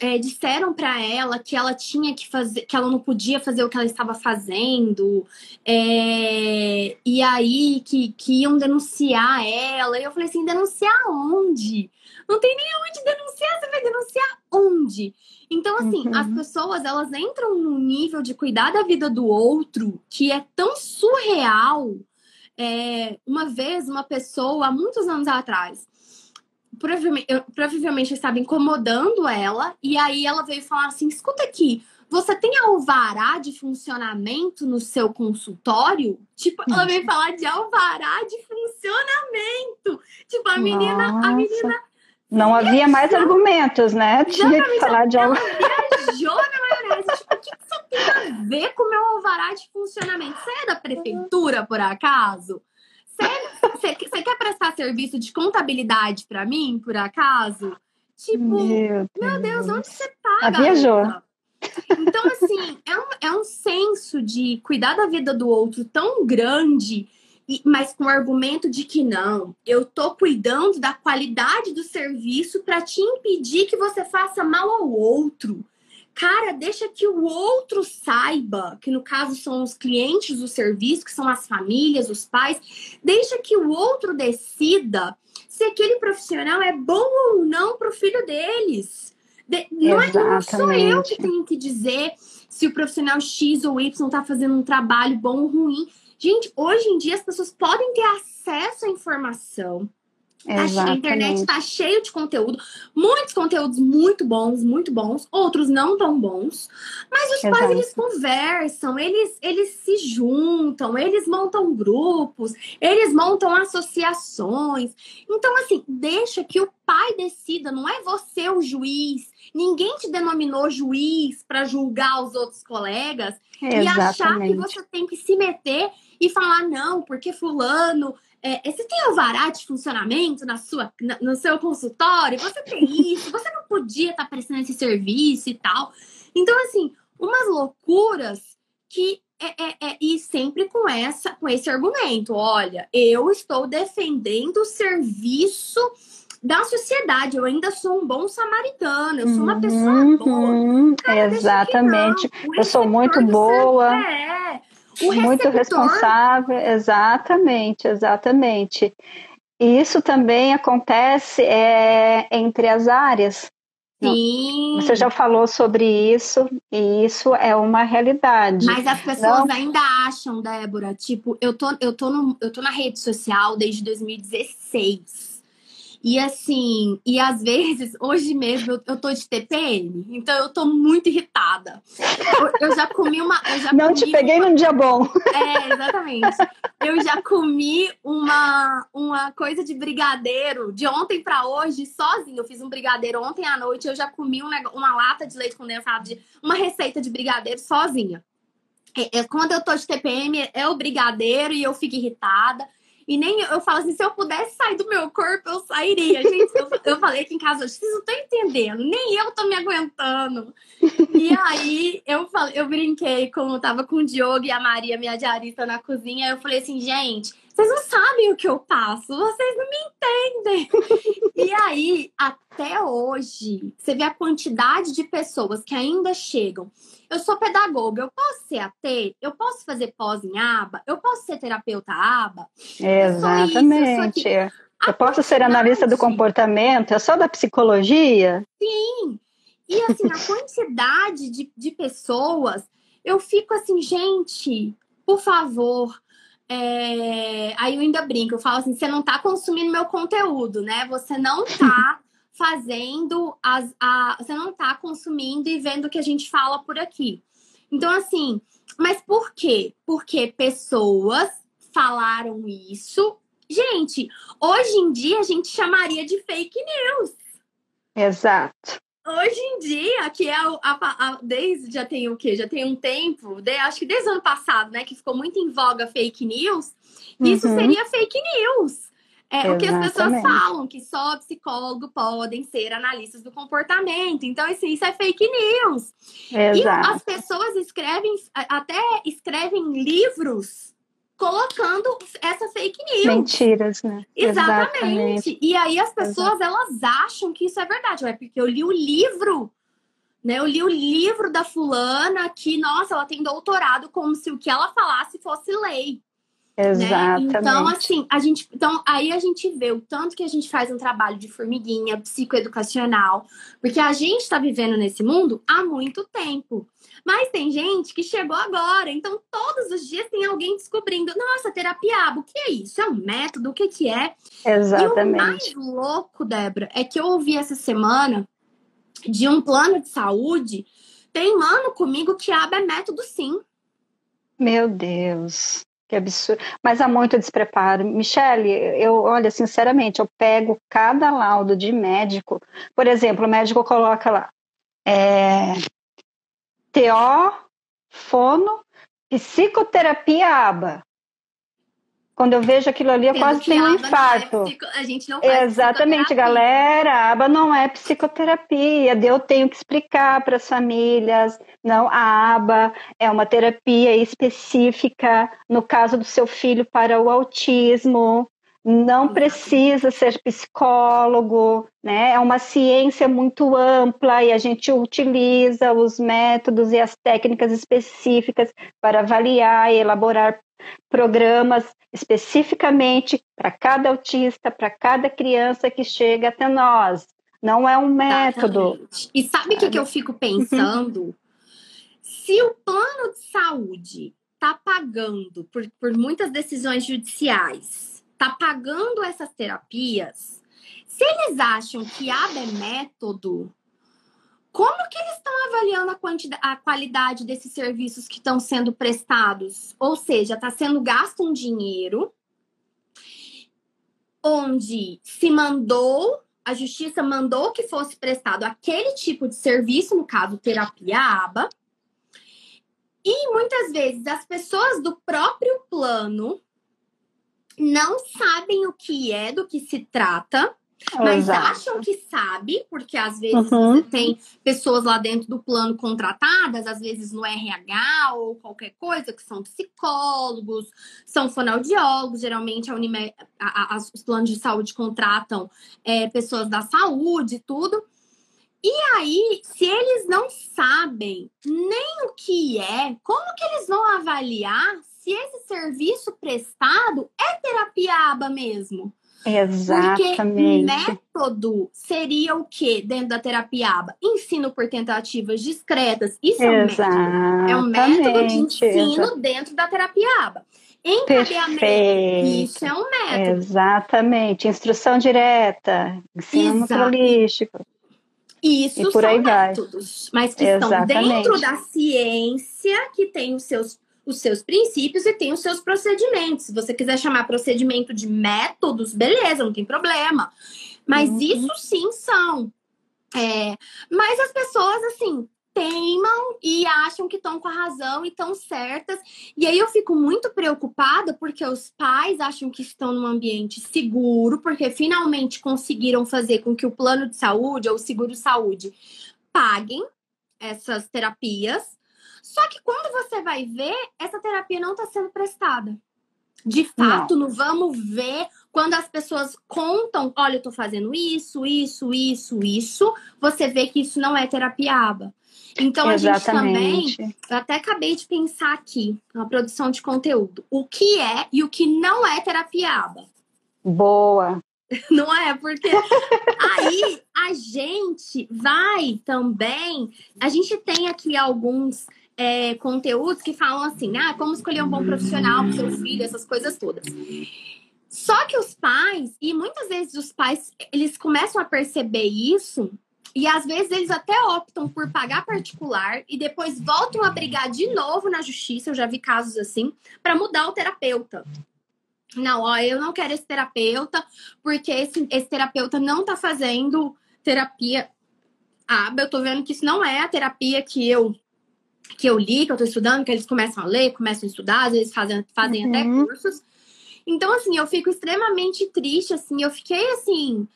é, disseram para ela que ela tinha que fazer, que ela não podia fazer o que ela estava fazendo, é, e aí que, que iam denunciar ela. E eu falei assim: denunciar onde? Não tem nem onde denunciar, você vai denunciar onde? Então, assim, uhum. as pessoas elas entram num nível de cuidar da vida do outro que é tão surreal. É, uma vez, uma pessoa, há muitos anos atrás, provavelmente, eu, provavelmente estava incomodando ela, e aí ela veio falar assim: escuta aqui, você tem alvará de funcionamento no seu consultório? Tipo, ela veio falar de alvará de funcionamento. Tipo, a menina, Nossa. a menina. Não havia mais argumentos, né? Tinha que falar de alvará. viajou na maionese. Tipo, o que isso tem a ver com o meu alvará de funcionamento? Você é da prefeitura, por acaso? Você quer prestar serviço de contabilidade para mim, por acaso? Tipo, meu Deus, meu Deus onde você paga? viajou. Então, assim, é um, é um senso de cuidar da vida do outro tão grande, mas com o argumento de que não, eu tô cuidando da qualidade do serviço para te impedir que você faça mal ao outro. Cara, deixa que o outro saiba, que no caso são os clientes do serviço, que são as famílias, os pais, deixa que o outro decida se aquele profissional é bom ou não para o filho deles. De, não, é, não sou eu que tenho que dizer se o profissional X ou Y está fazendo um trabalho bom ou ruim. Gente, hoje em dia as pessoas podem ter acesso à informação Exatamente. A internet está cheio de conteúdo, muitos conteúdos muito bons, muito bons, outros não tão bons. Mas os Exato. pais eles conversam, eles eles se juntam, eles montam grupos, eles montam associações. Então assim, deixa que o pai decida, não é você o juiz. Ninguém te denominou juiz para julgar os outros colegas Exatamente. e achar que você tem que se meter e falar não, porque fulano é, você tem alvará de funcionamento na sua, na, no seu consultório? Você tem isso? Você não podia estar tá prestando esse serviço e tal. Então, assim, umas loucuras que é, é, é, e sempre com essa com esse argumento. Olha, eu estou defendendo o serviço da sociedade. Eu ainda sou um bom samaritano. Eu sou uma pessoa uhum, boa. Cara, exatamente. Eu sou muito boa. É. Muito responsável, exatamente, exatamente. E isso também acontece é, entre as áreas. Sim. Você já falou sobre isso, e isso é uma realidade. Mas as pessoas Não? ainda acham, Débora, tipo, eu tô, eu, tô no, eu tô na rede social desde 2016. E assim, e às vezes, hoje mesmo, eu, eu tô de TPM, então eu tô muito irritada. Eu, eu já comi uma. Já Não comi te peguei uma... num dia bom. É, exatamente. Eu já comi uma, uma coisa de brigadeiro de ontem para hoje, sozinho. Eu fiz um brigadeiro ontem à noite, eu já comi um, uma lata de leite condensado, de, uma receita de brigadeiro sozinha. É, é, quando eu tô de TPM, é o brigadeiro e eu fico irritada. E nem eu, falo assim, se eu pudesse sair do meu corpo, eu sairia. Gente, eu, eu falei aqui em casa, vocês não estão entendendo, nem eu tô me aguentando. E aí eu falei, eu brinquei como eu tava com o Diogo e a Maria, minha diarista, na cozinha. Eu falei assim, gente, vocês não sabem o que eu passo, vocês não me entendem. e aí, até hoje, você vê a quantidade de pessoas que ainda chegam eu sou pedagoga, eu posso ser AT? Eu posso fazer pós em aba? Eu posso ser terapeuta aba? Exatamente. Eu posso ser analista do comportamento? É só da psicologia? Sim. E assim, a quantidade de, de pessoas, eu fico assim, gente, por favor. É... Aí eu ainda brinco, eu falo assim: você não está consumindo meu conteúdo, né? Você não está fazendo as. A... Você não está consumindo e vendo o que a gente fala por aqui. Então, assim, mas por quê? Porque pessoas falaram isso. Gente, hoje em dia a gente chamaria de fake news. Exato. Hoje em dia, que é a, a, a, desde já tem o quê? Já tem um tempo, de, acho que desde o ano passado, né? Que ficou muito em voga fake news. Isso uhum. seria fake news. É o que as pessoas falam, que só psicólogo podem ser analistas do comportamento. Então, assim, isso é fake news. Exato. E as pessoas escrevem, até escrevem livros colocando essa fake news. Mentiras, né? Exatamente. Exatamente. E aí as pessoas, Exato. elas acham que isso é verdade. É porque eu li o livro, né? Eu li o livro da fulana que, nossa, ela tem doutorado como se o que ela falasse fosse lei. Exatamente. Né? Então, assim, a gente. Então, aí a gente vê o tanto que a gente faz um trabalho de formiguinha psicoeducacional, porque a gente está vivendo nesse mundo há muito tempo. Mas tem gente que chegou agora, então todos os dias tem alguém descobrindo, nossa, terapia, o que é isso? É um método? O que, que é? Exatamente. E o mais louco, Débora, é que eu ouvi essa semana de um plano de saúde teimando comigo que aba é método sim. Meu Deus. Que absurdo. Mas há muito despreparo. Michele, eu, olha, sinceramente, eu pego cada laudo de médico. Por exemplo, o médico coloca lá é, TO, fono, psicoterapia aba. Quando eu vejo aquilo ali, eu Tendo quase tenho um é infarto. É psico... A gente não faz Exatamente, galera. A aba não é psicoterapia. Eu tenho que explicar para as famílias. Não, a aba é uma terapia específica, no caso do seu filho, para o autismo. Não precisa ser psicólogo, né? É uma ciência muito ampla e a gente utiliza os métodos e as técnicas específicas para avaliar e elaborar programas especificamente para cada autista, para cada criança que chega até nós. Não é um método. Exatamente. E sabe o que, que eu fico pensando? Uhum. Se o plano de saúde está pagando por, por muitas decisões judiciais, está pagando essas terapias, se eles acham que AB é método, como que eles estão avaliando a, quantidade, a qualidade desses serviços que estão sendo prestados? Ou seja, está sendo gasto um dinheiro onde se mandou, a justiça mandou que fosse prestado aquele tipo de serviço, no caso, terapia ABA, e muitas vezes as pessoas do próprio plano não sabem o que é, do que se trata, mas Exato. acham que sabe, porque às vezes uhum. você tem pessoas lá dentro do plano contratadas, às vezes no RH ou qualquer coisa, que são psicólogos, são fonoaudiólogos, geralmente a Unime, a, a, os planos de saúde contratam é, pessoas da saúde e tudo. E aí, se eles não sabem nem o que é, como que eles vão avaliar se esse serviço prestado é terapia aba mesmo? Exatamente. Porque método seria o que dentro da terapia ABA? Ensino por tentativas discretas. Isso é um método. É um método de ensino dentro da terapia ABA. Encadeamento. Perfeito. Isso é um método. Exatamente. Instrução direta, ensino naturalístico. Isso e por são aí métodos, vai. mas que Exatamente. estão dentro da ciência, que tem os seus os seus princípios e tem os seus procedimentos. Se você quiser chamar procedimento de métodos, beleza, não tem problema. Mas uhum. isso sim são. É, mas as pessoas, assim, teimam e acham que estão com a razão e estão certas. E aí eu fico muito preocupada porque os pais acham que estão num ambiente seguro, porque finalmente conseguiram fazer com que o plano de saúde ou o seguro saúde paguem essas terapias só que quando você vai ver, essa terapia não está sendo prestada. De fato, não. não. vamos ver quando as pessoas contam, olha, eu tô fazendo isso, isso, isso, isso, você vê que isso não é terapia aba. Então Exatamente. a gente também, eu até acabei de pensar aqui na produção de conteúdo, o que é e o que não é terapia aba. Boa, Não é? Porque aí a gente vai também. A gente tem aqui alguns é, conteúdos que falam assim: ah, como escolher um bom profissional para seu filho, essas coisas todas. Só que os pais, e muitas vezes os pais, eles começam a perceber isso, e às vezes eles até optam por pagar particular e depois voltam a brigar de novo na justiça, eu já vi casos assim, para mudar o terapeuta. Não, ó, eu não quero esse terapeuta, porque esse, esse terapeuta não tá fazendo terapia. Ah, eu tô vendo que isso não é a terapia que eu que eu li, que eu tô estudando, que eles começam a ler, começam a estudar, às vezes fazem, fazem uhum. até cursos. Então, assim, eu fico extremamente triste, assim, eu fiquei assim.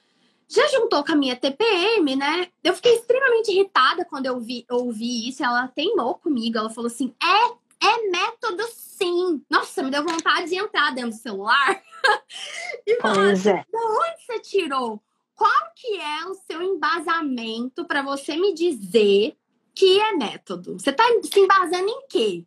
Já juntou com a minha TPM, né? Eu fiquei extremamente irritada quando eu vi, ouvi isso. Ela teimou comigo. Ela falou assim: é, é método sim. Nossa, me deu vontade de entrar dentro do celular. e falar, é. da onde você tirou? Qual que é o seu embasamento para você me dizer que é método? Você está se embasando em quê?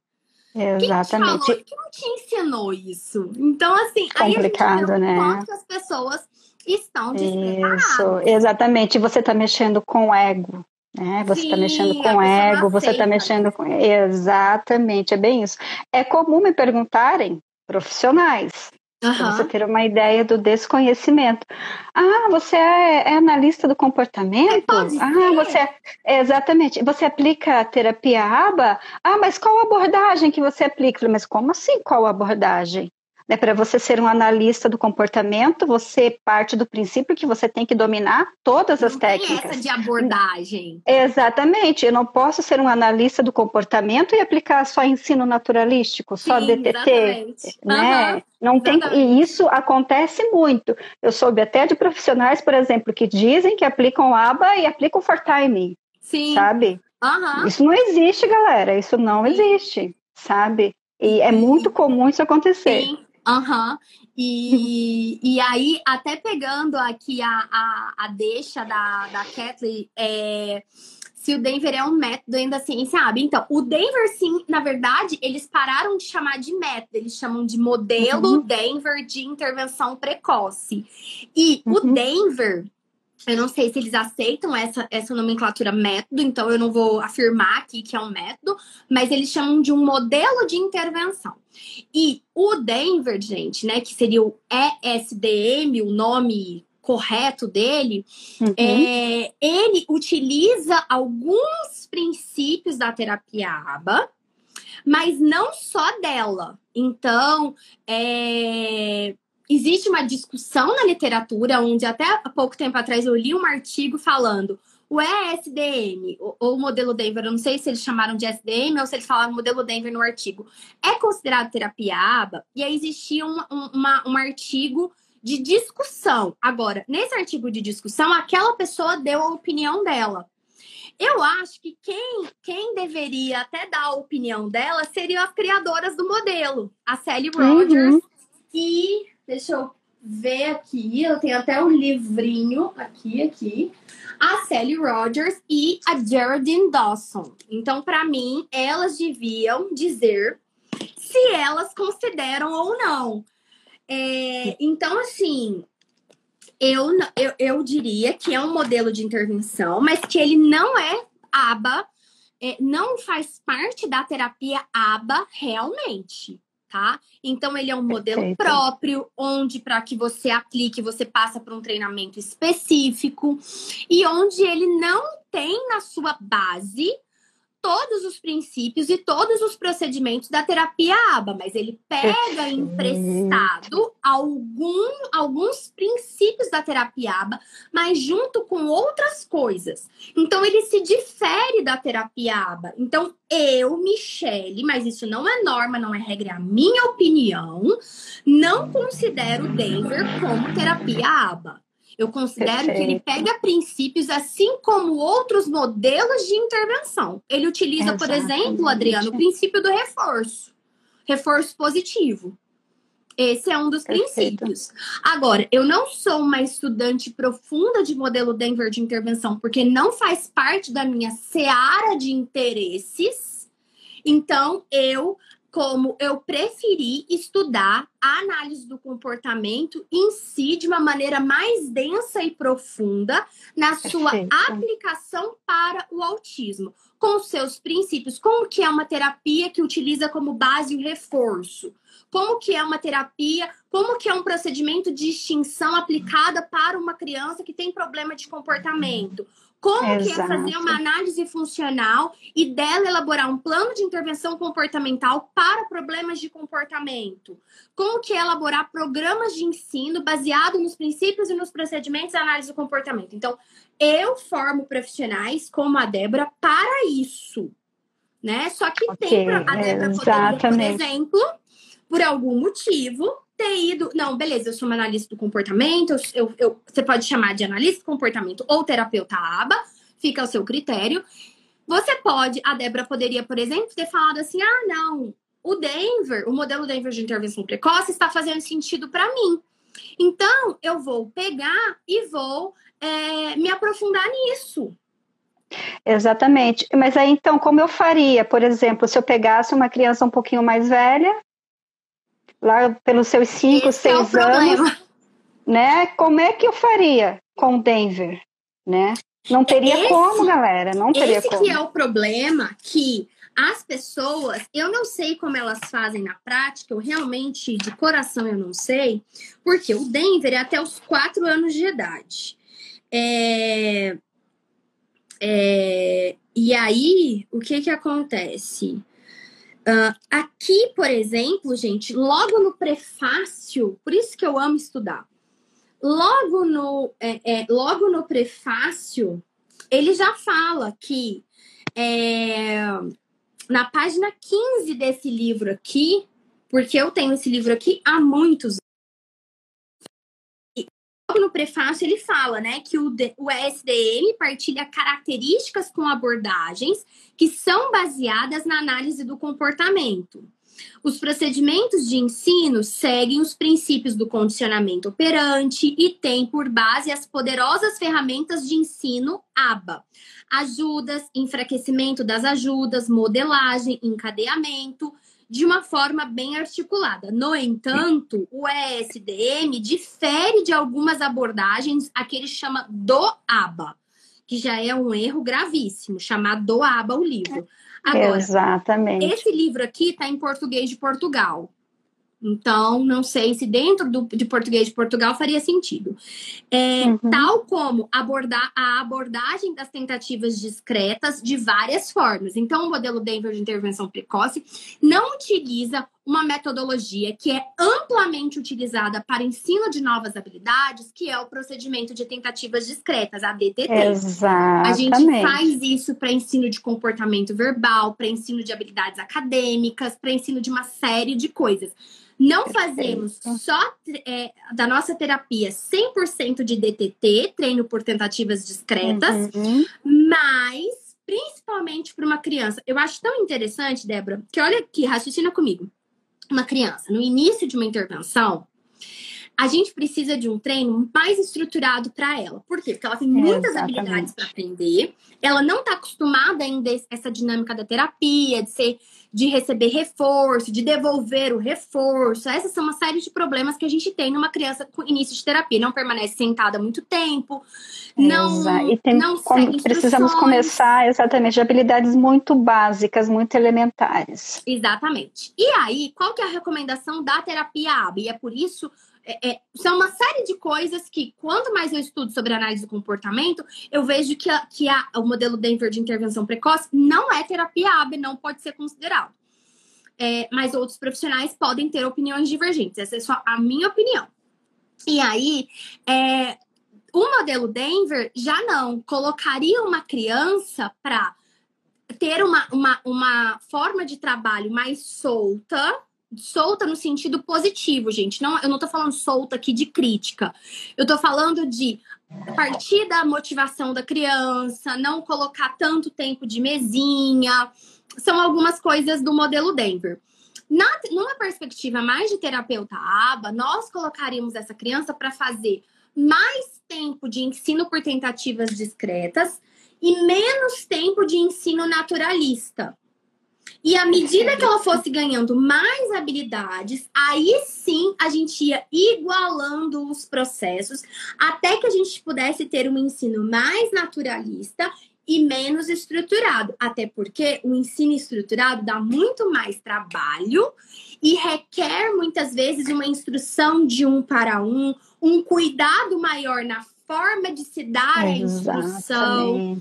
Exatamente. Quem te, falou, quem te ensinou isso? Então, assim, complicado, aí né? quanto as pessoas estão despreparadas. Isso, exatamente. Você está mexendo com o ego. Né? Você está mexendo com o ego, você está mexendo com. Exatamente, é bem isso. É comum me perguntarem, profissionais, Uhum. Para você ter uma ideia do desconhecimento. Ah, você é, é analista do comportamento? Ah, você é, exatamente. Você aplica a terapia ABA? Ah, mas qual abordagem que você aplica? Mas como assim qual abordagem? Né, Para você ser um analista do comportamento, você parte do princípio que você tem que dominar todas as não técnicas. Tem essa de abordagem. Exatamente. Eu não posso ser um analista do comportamento e aplicar só ensino naturalístico, só Sim, DTT, exatamente. né? Uhum. Não tem, e isso acontece muito. Eu soube até de profissionais, por exemplo, que dizem que aplicam ABA e aplicam for time. Sim. Sabe? Uhum. Isso não existe, galera. Isso não Sim. existe, sabe? E é muito comum isso acontecer. Sim. Aham. Uhum. E, e aí, até pegando aqui a, a, a deixa da, da Kathleen, é, se o Denver é um método ainda assim, sabe? Então, o Denver, sim, na verdade, eles pararam de chamar de método, eles chamam de modelo uhum. Denver de intervenção precoce. E uhum. o Denver, eu não sei se eles aceitam essa, essa nomenclatura método, então eu não vou afirmar aqui que é um método, mas eles chamam de um modelo de intervenção. E o Denver, gente, né, que seria o ESDM, o nome correto dele, uhum. é, ele utiliza alguns princípios da terapia ABA, mas não só dela. Então, é, existe uma discussão na literatura, onde até há pouco tempo atrás eu li um artigo falando o ESDM, ou o modelo Denver, eu não sei se eles chamaram de SDM ou se eles falaram modelo Denver no artigo, é considerado terapia ABA, e aí existia um, um, uma, um artigo de discussão. Agora, nesse artigo de discussão, aquela pessoa deu a opinião dela. Eu acho que quem, quem deveria até dar a opinião dela seriam as criadoras do modelo, a Sally Rogers uhum. e Deixa eu ver aqui. Eu tenho até um livrinho aqui, aqui. A Sally Rogers e a Geraldine Dawson. Então, para mim, elas deviam dizer se elas consideram ou não. É, então, assim, eu, eu, eu diria que é um modelo de intervenção, mas que ele não é ABA, é, não faz parte da terapia ABA realmente tá? Então ele é um modelo Perfeito. próprio, onde para que você aplique, você passa por um treinamento específico e onde ele não tem na sua base todos os princípios e todos os procedimentos da terapia ABA, mas ele pega emprestado algum, alguns princípios da terapia ABA, mas junto com outras coisas. Então ele se difere da terapia ABA. Então eu, Michele, mas isso não é norma, não é regra, é a minha opinião, não considero Denver como terapia ABA. Eu considero Perfeito. que ele pega princípios assim como outros modelos de intervenção. Ele utiliza, Exatamente. por exemplo, Adriano, o princípio do reforço. Reforço positivo. Esse é um dos Perfeito. princípios. Agora, eu não sou uma estudante profunda de modelo Denver de intervenção, porque não faz parte da minha seara de interesses. Então, eu como eu preferi estudar a análise do comportamento em si de uma maneira mais densa e profunda na sua Perfeito. aplicação para o autismo, com seus princípios, como que é uma terapia que utiliza como base o reforço, como que é uma terapia, como que é um procedimento de extinção aplicada para uma criança que tem problema de comportamento, como Exato. que é fazer uma análise funcional e dela elaborar um plano de intervenção comportamental para problemas de comportamento? Como que é elaborar programas de ensino baseado nos princípios e nos procedimentos de análise do comportamento? Então, eu formo profissionais como a Débora para isso, né? Só que okay, tem a Débora poderia, por exemplo, por algum motivo, ter ido. Não, beleza, eu sou uma analista do comportamento, eu, eu, você pode chamar de analista do comportamento ou terapeuta aba, fica ao seu critério. Você pode, a Débora poderia, por exemplo, ter falado assim: ah, não, o Denver, o modelo Denver de intervenção precoce está fazendo sentido para mim. Então, eu vou pegar e vou é, me aprofundar nisso. Exatamente. Mas aí, então, como eu faria? Por exemplo, se eu pegasse uma criança um pouquinho mais velha, lá pelos seus cinco, Esse é seis é anos, né? Como é que eu faria com Denver, né? Não teria esse, como, galera, não teria esse como. Esse que é o problema que as pessoas, eu não sei como elas fazem na prática, eu realmente, de coração, eu não sei, porque o Denver é até os quatro anos de idade. É, é, e aí, o que que acontece? Uh, aqui, por exemplo, gente, logo no prefácio, por isso que eu amo estudar. Logo no, é, é, logo no prefácio, ele já fala que é, na página 15 desse livro aqui, porque eu tenho esse livro aqui há muitos no prefácio ele fala, né, que o, o SDM partilha características com abordagens que são baseadas na análise do comportamento. Os procedimentos de ensino seguem os princípios do condicionamento operante e têm por base as poderosas ferramentas de ensino ABA: ajudas, enfraquecimento das ajudas, modelagem, encadeamento, de uma forma bem articulada. No entanto, o ESDM difere de algumas abordagens a que ele chama do ABA, que já é um erro gravíssimo, chamar do ABA o livro. Agora, Exatamente. esse livro aqui está em português de Portugal. Então, não sei se dentro do, de português de Portugal faria sentido. É, uhum. Tal como abordar a abordagem das tentativas discretas de várias formas. Então, o modelo Denver de intervenção precoce não utiliza uma metodologia que é amplamente utilizada para ensino de novas habilidades, que é o procedimento de tentativas discretas, a DTT. Exatamente. A gente faz isso para ensino de comportamento verbal, para ensino de habilidades acadêmicas, para ensino de uma série de coisas. Não fazemos só é, da nossa terapia 100% de DTT, treino por tentativas discretas, uhum. mas principalmente para uma criança. Eu acho tão interessante, Débora, que olha aqui, raciocina comigo. Uma criança, no início de uma intervenção, a gente precisa de um treino mais estruturado para ela. Por quê? Porque ela tem muitas habilidades para aprender, ela não está acostumada ainda a essa dinâmica da terapia, de ser de receber reforço, de devolver o reforço. Essas são uma série de problemas que a gente tem numa criança com início de terapia. Não permanece sentada muito tempo, não, e tem, não como, Precisamos começar exatamente de habilidades muito básicas, muito elementares. Exatamente. E aí, qual que é a recomendação da terapia AB? E é por isso é, é, são uma série de coisas que, quanto mais eu estudo sobre análise do comportamento, eu vejo que, a, que a, o modelo Denver de intervenção precoce não é terapia AB, não pode ser considerado. É, mas outros profissionais podem ter opiniões divergentes. Essa é só a minha opinião. E aí, é, o modelo Denver já não colocaria uma criança para ter uma, uma, uma forma de trabalho mais solta, solta no sentido positivo, gente. Não, eu não tô falando solta aqui de crítica. Eu tô falando de partir da motivação da criança, não colocar tanto tempo de mesinha. São algumas coisas do modelo Denver. Na, numa perspectiva mais de terapeuta aba, nós colocaríamos essa criança para fazer mais tempo de ensino por tentativas discretas e menos tempo de ensino naturalista. E à medida que ela fosse ganhando mais habilidades, aí sim a gente ia igualando os processos até que a gente pudesse ter um ensino mais naturalista e menos estruturado. Até porque o ensino estruturado dá muito mais trabalho e requer muitas vezes uma instrução de um para um, um cuidado maior na forma de se dar a instrução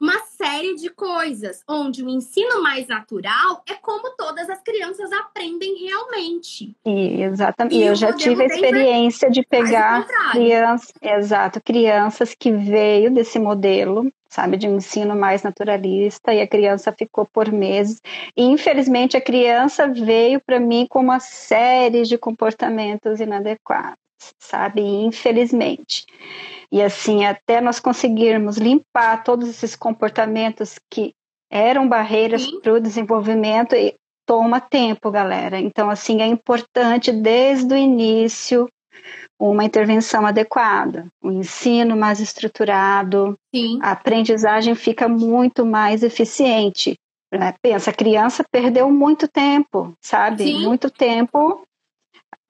uma série de coisas, onde o ensino mais natural é como todas as crianças aprendem realmente. E, exatamente. E eu já tive a experiência de pegar crianças, exato, crianças que veio desse modelo, sabe, de um ensino mais naturalista e a criança ficou por meses. E infelizmente a criança veio para mim com uma série de comportamentos inadequados, sabe? Infelizmente. E assim, até nós conseguirmos limpar todos esses comportamentos que eram barreiras para o desenvolvimento, e toma tempo, galera. Então, assim, é importante desde o início uma intervenção adequada, um ensino mais estruturado, Sim. a aprendizagem fica muito mais eficiente. Né? Pensa, a criança perdeu muito tempo, sabe? Sim. Muito tempo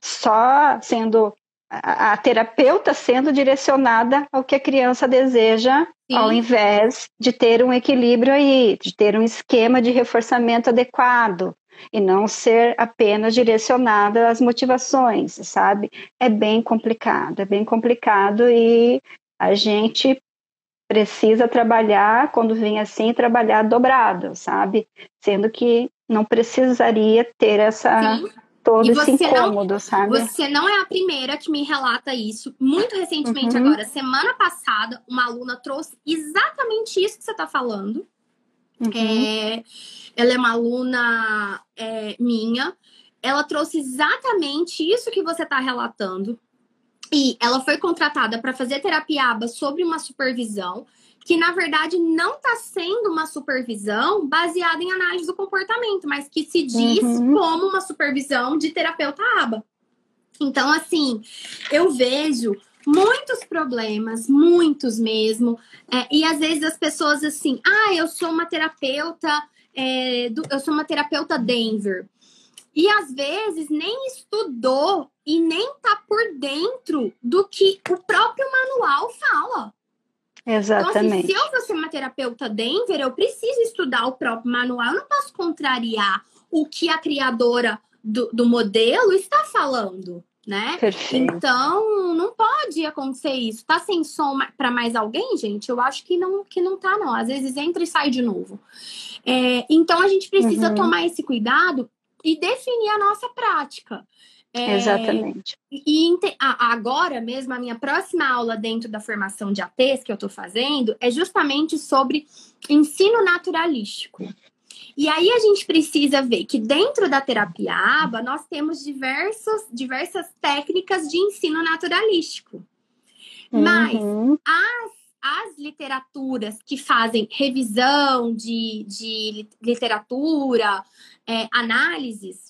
só sendo a, terapeuta sendo direcionada ao que a criança deseja, Sim. ao invés de ter um equilíbrio aí, de ter um esquema de reforçamento adequado e não ser apenas direcionada às motivações, sabe? É bem complicado, é bem complicado e a gente precisa trabalhar, quando vem assim, trabalhar dobrado, sabe? Sendo que não precisaria ter essa Sim todo esse incômodo, não, sabe? Você não é a primeira que me relata isso. Muito recentemente, uhum. agora, semana passada, uma aluna trouxe exatamente isso que você está falando. Uhum. É, ela é uma aluna é, minha. Ela trouxe exatamente isso que você está relatando. E ela foi contratada para fazer terapia aba sobre uma supervisão que na verdade não está sendo uma supervisão baseada em análise do comportamento, mas que se diz uhum. como uma supervisão de terapeuta aba. Então, assim, eu vejo muitos problemas, muitos mesmo, é, e às vezes as pessoas assim, ah, eu sou uma terapeuta, é, do, eu sou uma terapeuta Denver. E às vezes nem estudou e nem tá por dentro do que o próprio manual fala. Exatamente. Então, assim, se eu vou ser uma terapeuta Denver, eu preciso estudar o próprio manual. Eu não posso contrariar o que a criadora do, do modelo está falando, né? Perfeito. Então, não pode acontecer isso. Tá sem som para mais alguém, gente? Eu acho que não, que não tá, não. Às vezes entra e sai de novo. É, então, a gente precisa uhum. tomar esse cuidado e definir a nossa prática. É, Exatamente. E, agora mesmo, a minha próxima aula dentro da formação de ATs que eu estou fazendo é justamente sobre ensino naturalístico. E aí a gente precisa ver que dentro da terapia ABA nós temos diversos, diversas técnicas de ensino naturalístico. Uhum. Mas as, as literaturas que fazem revisão de, de literatura, é, análises,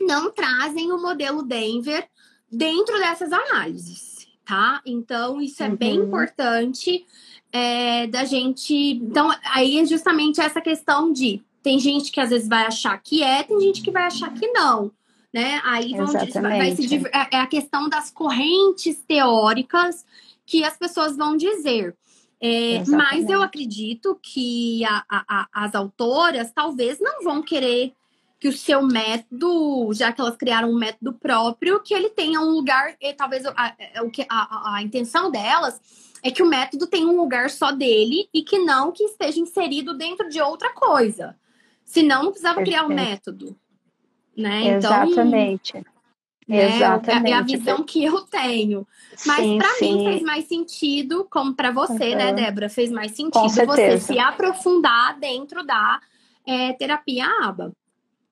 não trazem o modelo Denver dentro dessas análises, tá? Então, isso é uhum. bem importante é, da gente. Então, aí é justamente essa questão de tem gente que às vezes vai achar que é, tem gente que vai achar que não. Né? Aí vão, vai se, é, é a questão das correntes teóricas que as pessoas vão dizer. É, mas eu acredito que a, a, as autoras talvez não vão querer que o seu método, já que elas criaram um método próprio, que ele tenha um lugar, e talvez a, a, a, a intenção delas é que o método tenha um lugar só dele e que não que esteja inserido dentro de outra coisa. Senão não precisava Perfeito. criar o um método. Né? Então, Exatamente. Né, Exatamente. É a visão que eu tenho. Mas para mim fez mais sentido, como para você, né, uhum. né, Débora? Fez mais sentido você se aprofundar dentro da é, terapia ABA.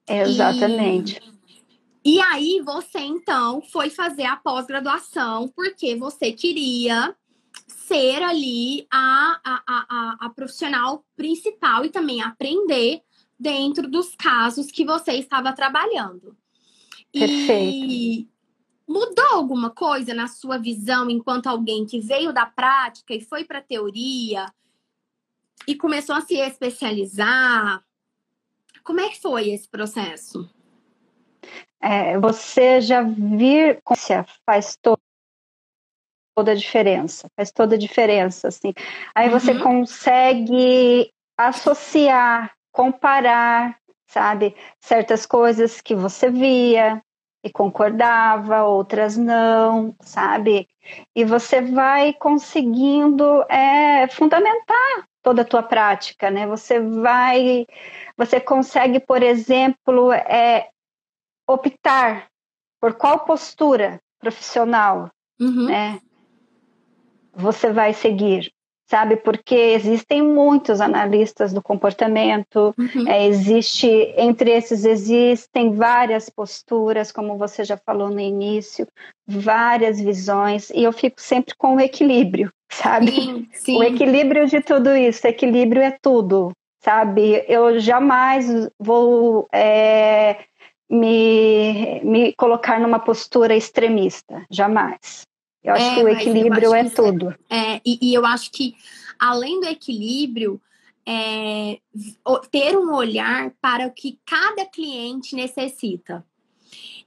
Exatamente. E, e aí você então foi fazer a pós-graduação porque você queria ser ali a, a, a, a, profissional principal e também aprender dentro dos casos que você estava trabalhando. Perfeito. E mudou alguma coisa na sua visão enquanto alguém que veio da prática e foi para a teoria e começou a se especializar? Como é que foi esse processo? É, você já vir faz todo toda a diferença, faz toda a diferença, assim. Aí você uhum. consegue associar, comparar, sabe, certas coisas que você via e concordava, outras não, sabe? E você vai conseguindo é, fundamentar toda a tua prática, né? Você vai, você consegue, por exemplo, é, optar por qual postura profissional, uhum. né? você vai seguir, sabe? Porque existem muitos analistas do comportamento, uhum. é, existe, entre esses existem várias posturas, como você já falou no início, várias visões, e eu fico sempre com o equilíbrio, sabe? Sim, sim. O equilíbrio de tudo isso, equilíbrio é tudo, sabe? Eu jamais vou é, me, me colocar numa postura extremista, jamais. Eu acho é, que o equilíbrio é tudo. É, e, e, eu acho que, além do equilíbrio, é, ter um olhar para o que cada cliente necessita.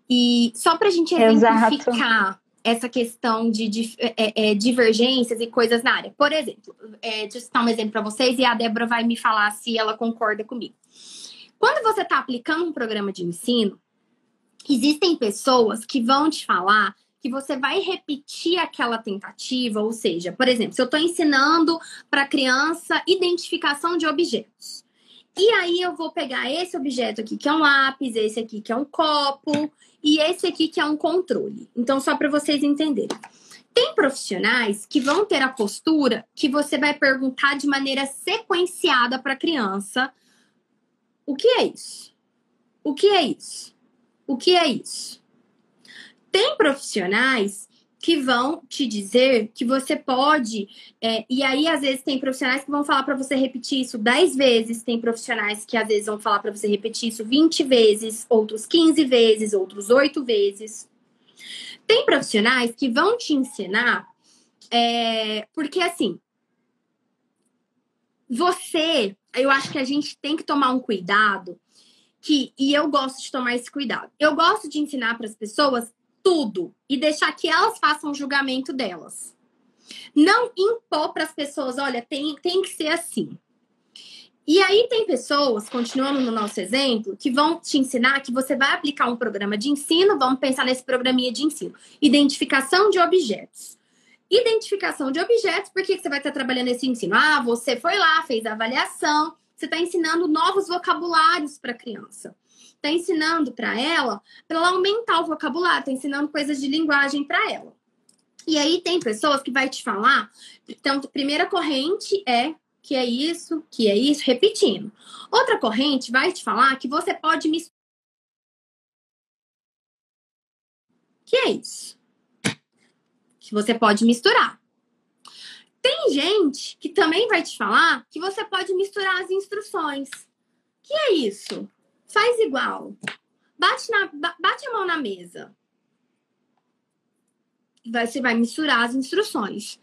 E só para a gente exemplificar Exato. Essa questão de, de é, é, divergências e coisas na área. Por exemplo, é, deixa eu um exemplo para vocês e a Débora vai me falar se ela concorda comigo. Quando você está aplicando um programa de ensino, existem pessoas que vão te falar que você vai repetir aquela tentativa, ou seja, por exemplo, se eu estou ensinando para criança identificação de objetos. E aí eu vou pegar esse objeto aqui que é um lápis, esse aqui que é um copo e esse aqui que é um controle. Então, só para vocês entenderem. Tem profissionais que vão ter a postura que você vai perguntar de maneira sequenciada para a criança: o que é isso? O que é isso? O que é isso? Tem profissionais que vão te dizer que você pode, é, e aí às vezes tem profissionais que vão falar para você repetir isso 10 vezes, tem profissionais que às vezes vão falar para você repetir isso 20 vezes, outros 15 vezes, outros 8 vezes. Tem profissionais que vão te ensinar, é, porque assim, você, eu acho que a gente tem que tomar um cuidado que, e eu gosto de tomar esse cuidado. Eu gosto de ensinar para as pessoas tudo e deixar que elas façam o julgamento delas. Não impor para as pessoas, olha, tem, tem que ser assim. E aí tem pessoas, continuando no nosso exemplo, que vão te ensinar que você vai aplicar um programa de ensino, vamos pensar nesse programinha de ensino. Identificação de objetos. Identificação de objetos, por que, que você vai estar trabalhando esse ensino? Ah, você foi lá, fez a avaliação, você está ensinando novos vocabulários para a criança está ensinando para ela, para ela aumentar o vocabulário, está ensinando coisas de linguagem para ela. E aí tem pessoas que vai te falar, então, primeira corrente é que é isso, que é isso, repetindo. Outra corrente vai te falar que você pode misturar. Que é isso? Que você pode misturar. Tem gente que também vai te falar que você pode misturar as instruções. Que é isso? Faz igual. Bate, na, bate a mão na mesa. Você vai misturar as instruções.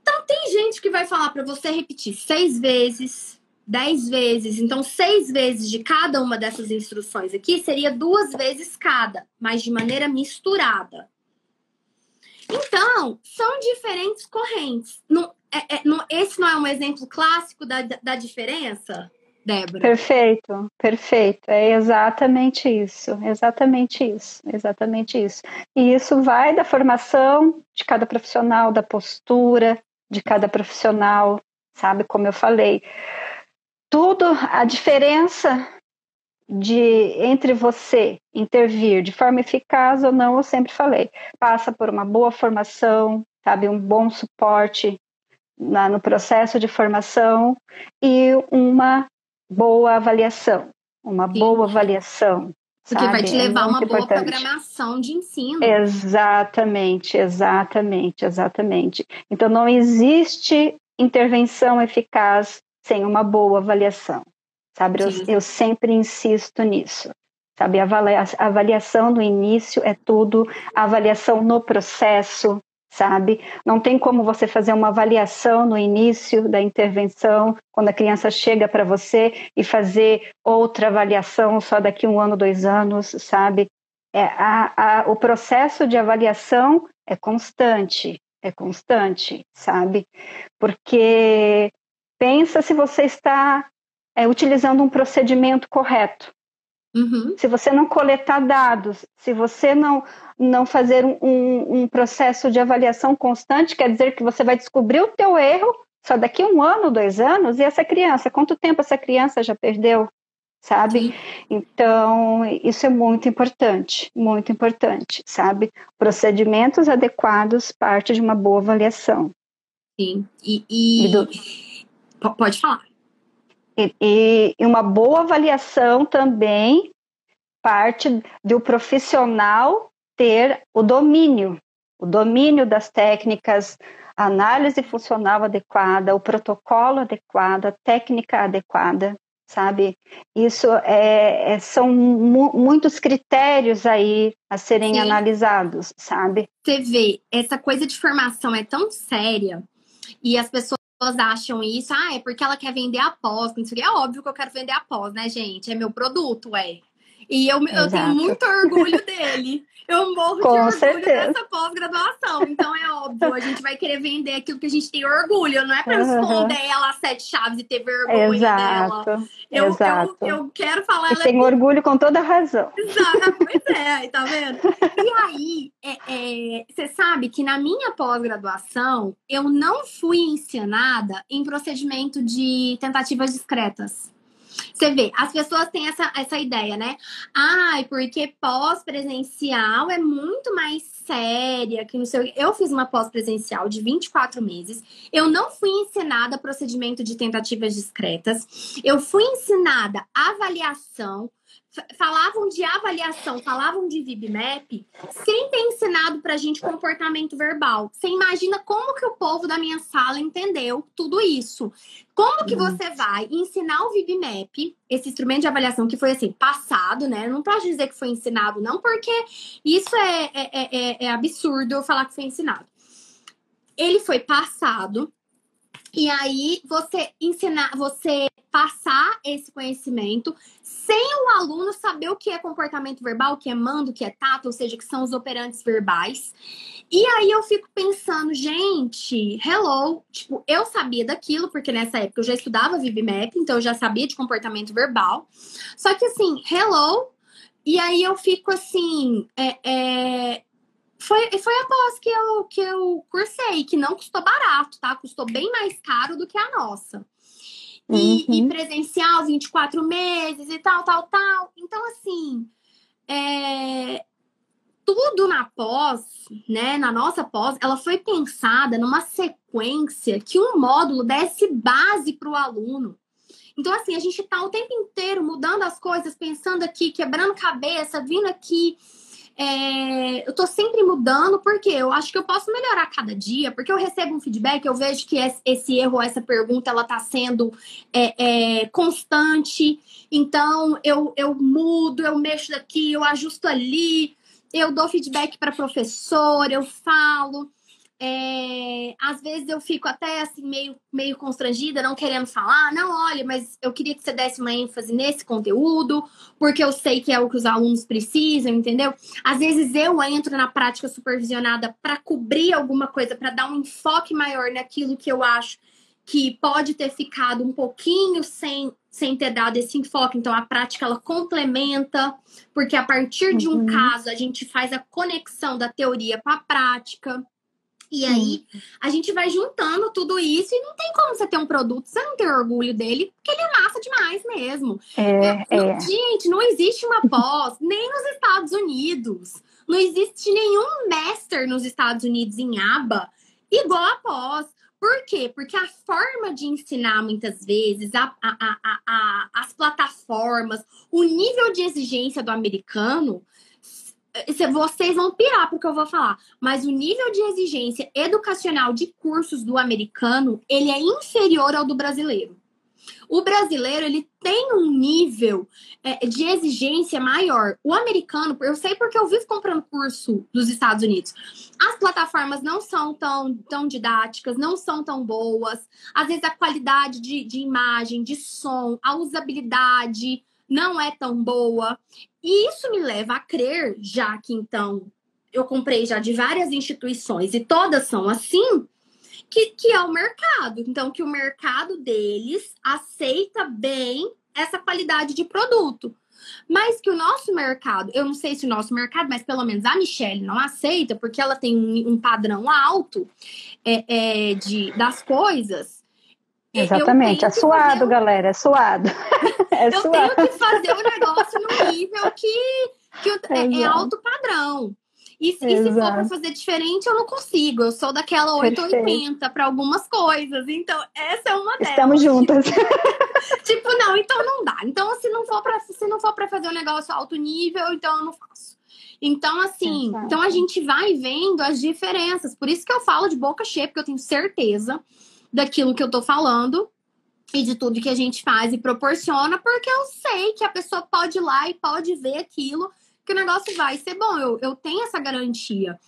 Então, tem gente que vai falar para você repetir seis vezes, dez vezes. Então, seis vezes de cada uma dessas instruções aqui seria duas vezes cada, mas de maneira misturada. Então, são diferentes correntes. Não, é, é, não, esse não é um exemplo clássico da, da diferença? Débora. Perfeito, perfeito. É exatamente isso, exatamente isso, exatamente isso. E isso vai da formação de cada profissional, da postura de cada profissional, sabe? Como eu falei. Tudo, a diferença de entre você intervir de forma eficaz ou não, eu sempre falei, passa por uma boa formação, sabe, um bom suporte na, no processo de formação e uma boa avaliação, uma Sim. boa avaliação. Porque sabe? vai te levar é uma boa importante. programação de ensino. Exatamente, exatamente, exatamente. Então não existe intervenção eficaz sem uma boa avaliação. Sabe, eu, eu, sempre insisto nisso. Sabe, a avaliação no início é tudo, a avaliação no processo, sabe? Não tem como você fazer uma avaliação no início da intervenção, quando a criança chega para você, e fazer outra avaliação só daqui um ano, dois anos, sabe? É, a, a, o processo de avaliação é constante, é constante, sabe? Porque pensa se você está é, utilizando um procedimento correto. Uhum. Se você não coletar dados, se você não, não fazer um, um, processo de avaliação constante, quer dizer que você vai descobrir o teu erro só daqui um ano, dois anos, e essa criança, quanto tempo essa criança já perdeu, sabe? Sim. Então, isso é muito importante, muito importante, sabe? Procedimentos adequados parte de uma boa avaliação. Sim, e... e... e do... Pode falar. E, e uma boa avaliação também parte do profissional ter o domínio, o domínio das técnicas, a análise funcional adequada, o protocolo adequado, a técnica adequada, sabe? Isso é, é são mu muitos critérios aí a serem Sim. analisados, sabe? Você vê, essa coisa de formação é tão séria e as pessoas acham isso, ah, é porque ela quer vender após, não sei É óbvio que eu quero vender após, né, gente? É meu produto, é. E eu, eu tenho muito orgulho dele. Eu morro Com de orgulho certeza. dessa pós-graduação. Então é óbvio, a gente vai querer vender aquilo que a gente tem orgulho. Não é para uhum. esconder ela sete chaves e ter vergonha Exato. dela. Eu, Exato. Eu, eu quero falar. E tem é... orgulho com toda razão. Exato, pois é, tá vendo? E aí, é, é, você sabe que na minha pós-graduação, eu não fui ensinada em procedimento de tentativas discretas. Você vê, as pessoas têm essa, essa ideia, né? Ai, porque pós-presencial é muito mais séria, que não sei Eu fiz uma pós-presencial de 24 meses. Eu não fui ensinada procedimento de tentativas discretas. Eu fui ensinada avaliação, falavam de avaliação, falavam de VibMap, sem ter ensinado pra gente comportamento verbal. Você imagina como que o povo da minha sala entendeu tudo isso. Como que você vai ensinar o VibMap, esse instrumento de avaliação que foi assim, passado, né? Não posso dizer que foi ensinado, não, porque isso é, é, é, é absurdo eu falar que foi ensinado. Ele foi passado, e aí você ensinar, você passar esse conhecimento sem o aluno saber o que é comportamento verbal, o que é mando, o que é tato, ou seja, que são os operantes verbais. E aí eu fico pensando, gente, hello, tipo, eu sabia daquilo, porque nessa época eu já estudava VibMap, então eu já sabia de comportamento verbal. Só que assim, hello, e aí eu fico assim, é, é, foi, foi a pós que eu, que eu cursei, que não custou barato, tá? Custou bem mais caro do que a nossa. E, uhum. e presencial, 24 meses e tal, tal, tal. Então, assim, é, tudo na pós, né, na nossa pós, ela foi pensada numa sequência que um módulo desse base para o aluno. Então, assim, a gente está o tempo inteiro mudando as coisas, pensando aqui, quebrando cabeça, vindo aqui é, eu tô sempre mudando, porque eu acho que eu posso melhorar cada dia, porque eu recebo um feedback, eu vejo que esse erro, essa pergunta, ela tá sendo é, é, constante. Então, eu, eu mudo, eu mexo daqui, eu ajusto ali, eu dou feedback para professor, eu falo. É, às vezes eu fico até assim meio, meio constrangida, não querendo falar, não, olha, mas eu queria que você desse uma ênfase nesse conteúdo, porque eu sei que é o que os alunos precisam, entendeu? Às vezes eu entro na prática supervisionada para cobrir alguma coisa, para dar um enfoque maior naquilo que eu acho que pode ter ficado um pouquinho sem, sem ter dado esse enfoque. Então, a prática ela complementa, porque a partir de um uhum. caso a gente faz a conexão da teoria com a prática. E aí, a gente vai juntando tudo isso e não tem como você ter um produto, você não ter orgulho dele, porque ele é massa demais mesmo. É, é. Gente, não existe uma pós, nem nos Estados Unidos. Não existe nenhum master nos Estados Unidos em aba igual a pós. Por quê? Porque a forma de ensinar, muitas vezes, a, a, a, as plataformas, o nível de exigência do americano vocês vão pirar porque eu vou falar, mas o nível de exigência educacional de cursos do americano, ele é inferior ao do brasileiro. O brasileiro, ele tem um nível é, de exigência maior. O americano, eu sei porque eu vivo comprando curso dos Estados Unidos. As plataformas não são tão, tão didáticas, não são tão boas. Às vezes a qualidade de, de imagem, de som, a usabilidade não é tão boa. E isso me leva a crer, já que então eu comprei já de várias instituições e todas são assim, que, que é o mercado. Então, que o mercado deles aceita bem essa qualidade de produto. Mas que o nosso mercado, eu não sei se o nosso mercado, mas pelo menos a Michelle não aceita, porque ela tem um, um padrão alto é, é, de, das coisas. Exatamente, é suado, galera, é suado. É eu suado. tenho que fazer o negócio no nível que, que é, é alto padrão. E, e se for para fazer diferente, eu não consigo. Eu sou daquela 880 para algumas coisas. Então, essa é uma delas. Estamos juntas. tipo, não, então não dá. Então, se não for para se não for para fazer um negócio alto nível, então eu não faço. Então, assim, Exato. então a gente vai vendo as diferenças. Por isso que eu falo de boca cheia, porque eu tenho certeza daquilo que eu tô falando e de tudo que a gente faz e proporciona, porque eu sei que a pessoa pode ir lá e pode ver aquilo que o negócio vai ser bom. Eu, eu tenho essa garantia.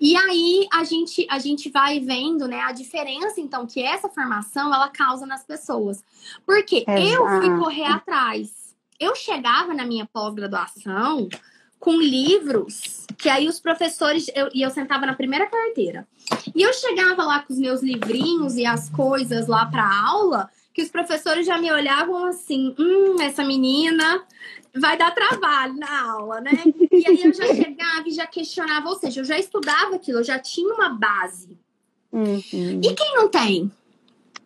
E aí a gente a gente vai vendo, né, a diferença então que essa formação ela causa nas pessoas. Porque Exato. eu fui correr atrás. Eu chegava na minha pós-graduação com livros que aí os professores eu, e eu sentava na primeira carteira. E eu chegava lá com os meus livrinhos e as coisas lá para aula, que os professores já me olhavam assim, hum, essa menina vai dar trabalho na aula, né? E aí eu já chegava e já questionava, ou seja, eu já estudava aquilo, eu já tinha uma base. Uhum. E quem não tem?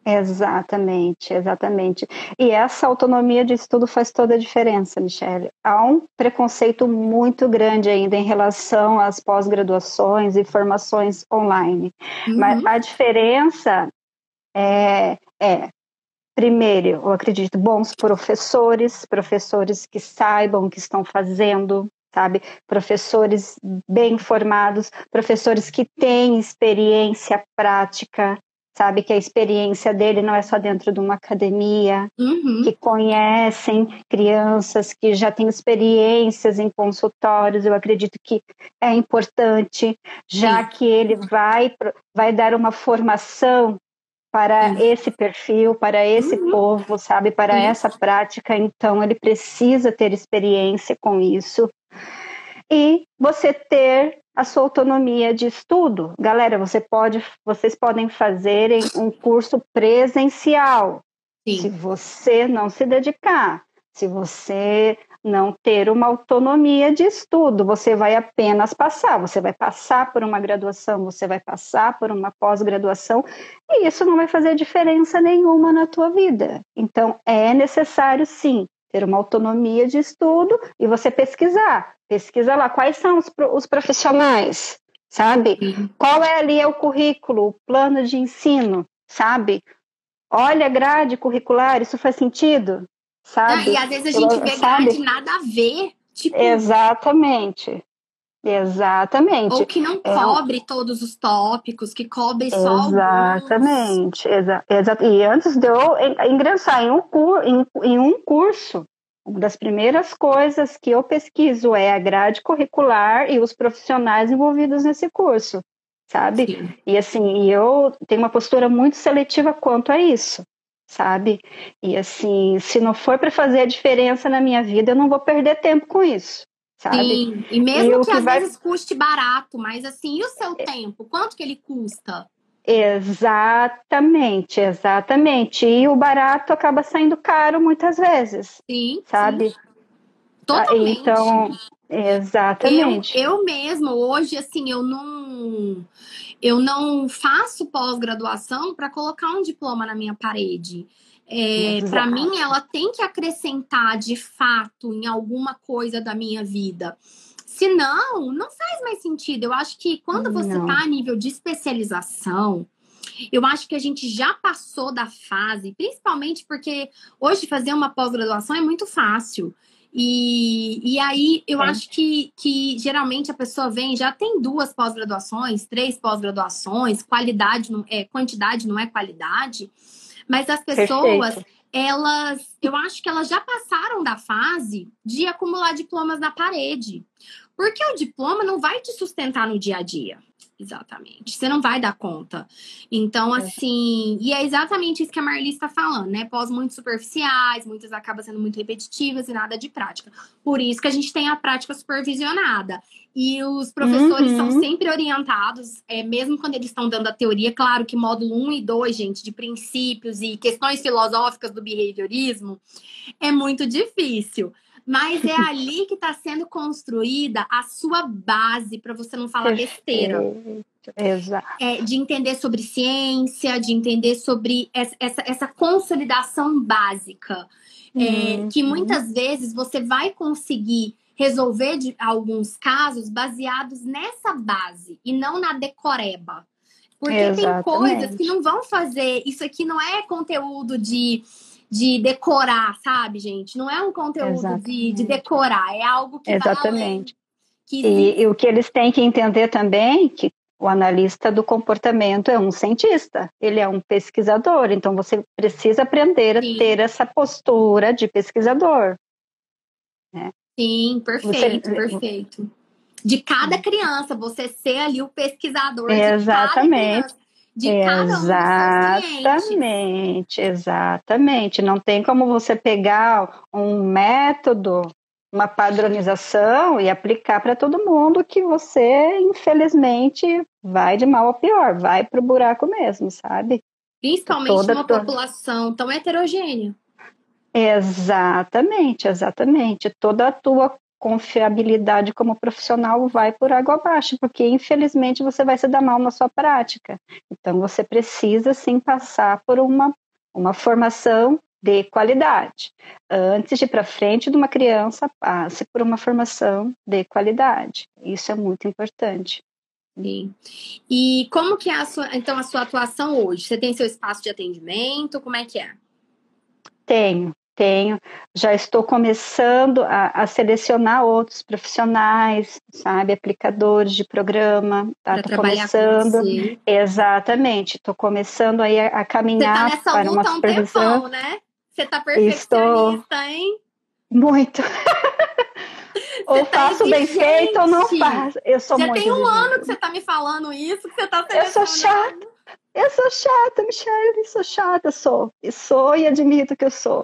Exatamente, exatamente. E essa autonomia de estudo faz toda a diferença, Michelle. Há um preconceito muito grande ainda em relação às pós-graduações e formações online. Uhum. Mas a diferença é, é primeiro, eu acredito, bons professores, professores que saibam o que estão fazendo, sabe? Professores bem formados, professores que têm experiência prática, sabe? Que a experiência dele não é só dentro de uma academia, uhum. que conhecem crianças, que já têm experiências em consultórios. Eu acredito que é importante, já Sim. que ele vai, vai dar uma formação para esse perfil, para esse uhum. povo, sabe, para essa prática, então ele precisa ter experiência com isso. E você ter a sua autonomia de estudo. Galera, você pode, vocês podem fazer um curso presencial. Sim. Se você não se dedicar, se você não ter uma autonomia de estudo, você vai apenas passar, você vai passar por uma graduação, você vai passar por uma pós-graduação, e isso não vai fazer diferença nenhuma na tua vida. Então, é necessário sim ter uma autonomia de estudo e você pesquisar. Pesquisa lá quais são os, os profissionais, sabe? Qual é ali é o currículo, o plano de ensino, sabe? Olha a grade curricular, isso faz sentido? sabe? e às vezes a gente vê sabe? grade nada a ver. Tipo... Exatamente. Exatamente. Ou que não é cobre é... todos os tópicos, que cobre só Exatamente. Exa exa e antes de eu ingressar em um, cur em, em um curso, uma das primeiras coisas que eu pesquiso é a grade curricular e os profissionais envolvidos nesse curso, sabe? Sim. E assim, eu tenho uma postura muito seletiva quanto a isso sabe? E assim, se não for para fazer a diferença na minha vida, eu não vou perder tempo com isso. Sabe? Sim, e mesmo e que, que, às vai... vezes custe barato, mas assim, e o seu é... tempo? Quanto que ele custa? Exatamente, exatamente. E o barato acaba saindo caro muitas vezes. Sim. Sabe? Sim. Totalmente. Então, exatamente. Eu, eu mesmo, hoje, assim, eu não eu não faço pós-graduação para colocar um diploma na minha parede. É, para mim, ela tem que acrescentar de fato em alguma coisa da minha vida. Senão, não faz mais sentido. Eu acho que quando você está a nível de especialização, eu acho que a gente já passou da fase, principalmente porque hoje fazer uma pós-graduação é muito fácil. E, e aí eu é. acho que, que geralmente a pessoa vem, já tem duas pós-graduações, três pós-graduações, qualidade não é quantidade, não é qualidade, mas as pessoas Perfeito. elas, eu acho que elas já passaram da fase de acumular diplomas na parede. Porque o diploma não vai te sustentar no dia a dia. Exatamente. Você não vai dar conta. Então, é. assim, e é exatamente isso que a Marli está falando, né? Pós muito superficiais, muitas acabam sendo muito repetitivas e nada de prática. Por isso que a gente tem a prática supervisionada. E os professores uhum. são sempre orientados, é, mesmo quando eles estão dando a teoria, claro que módulo 1 e 2, gente, de princípios e questões filosóficas do behaviorismo, é muito difícil. Mas é ali que está sendo construída a sua base para você não falar besteira. Exato. É, de entender sobre ciência, de entender sobre essa, essa, essa consolidação básica. É, uhum. Que muitas vezes você vai conseguir resolver de, alguns casos baseados nessa base e não na decoreba. Porque Exatamente. tem coisas que não vão fazer. Isso aqui não é conteúdo de de decorar, sabe, gente? Não é um conteúdo de, de, decorar, é algo que Exatamente. Que... E, e, o que eles têm que entender também que o analista do comportamento é um cientista, ele é um pesquisador, então você precisa aprender a Sim. ter essa postura de pesquisador. Né? Sim, perfeito, você... perfeito. De cada criança, você ser ali o pesquisador Exatamente de Exatamente, exatamente. Não tem como você pegar um método, uma padronização e aplicar para todo mundo que você, infelizmente, vai de mal a pior, vai para o buraco mesmo, sabe? Principalmente toda, uma toda... população tão heterogênea. Exatamente, exatamente. Toda a tua confiabilidade como profissional vai por água abaixo, porque infelizmente você vai se dar mal na sua prática. Então você precisa sim passar por uma, uma formação de qualidade. Antes de ir para frente de uma criança, passe por uma formação de qualidade. Isso é muito importante. Sim. E como que é a sua, então a sua atuação hoje? Você tem seu espaço de atendimento? Como é que é? Tenho, tenho, já estou começando a, a selecionar outros profissionais, sabe, aplicadores de programa, tá? Estou começando, exatamente, estou começando aí a, a caminhar Você tá para uma supervisão. Um tempão, né? Você está perfeccionista, estou... hein? Muito. ou tá faço bem feito ou não faço. Eu sou Já muito tem um ano que você está me falando isso, que você está Eu sou chata. Eu sou chata, Michelle, sou chata, sou. E sou e admito que eu sou.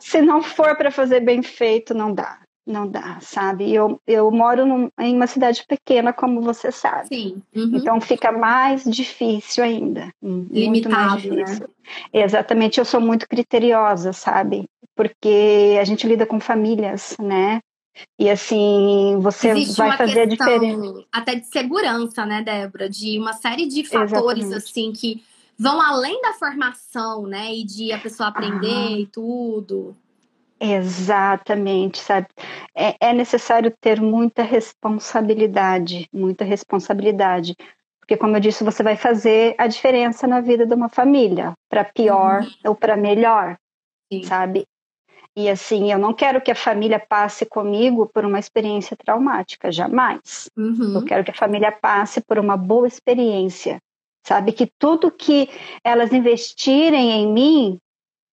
Se não for para fazer bem feito, não dá. Não dá, sabe? Eu, eu moro num, em uma cidade pequena, como você sabe. Sim. Uhum. Então fica mais difícil ainda. Limitado, né? Exatamente, eu sou muito criteriosa, sabe? Porque a gente lida com famílias, né? E assim, você Existe vai fazer a diferença. Até de segurança, né, Débora? De uma série de fatores, Exatamente. assim, que vão além da formação, né? E de a pessoa aprender ah. e tudo. Exatamente, sabe? É, é, necessário ter muita responsabilidade, muita responsabilidade. Porque, como eu disse, você vai fazer a diferença na vida de uma família, para pior uhum. ou para melhor, Sim. sabe? E assim, eu não quero que a família passe comigo por uma experiência traumática, jamais. Uhum. Eu quero que a família passe por uma boa experiência, sabe? Que tudo que elas investirem em mim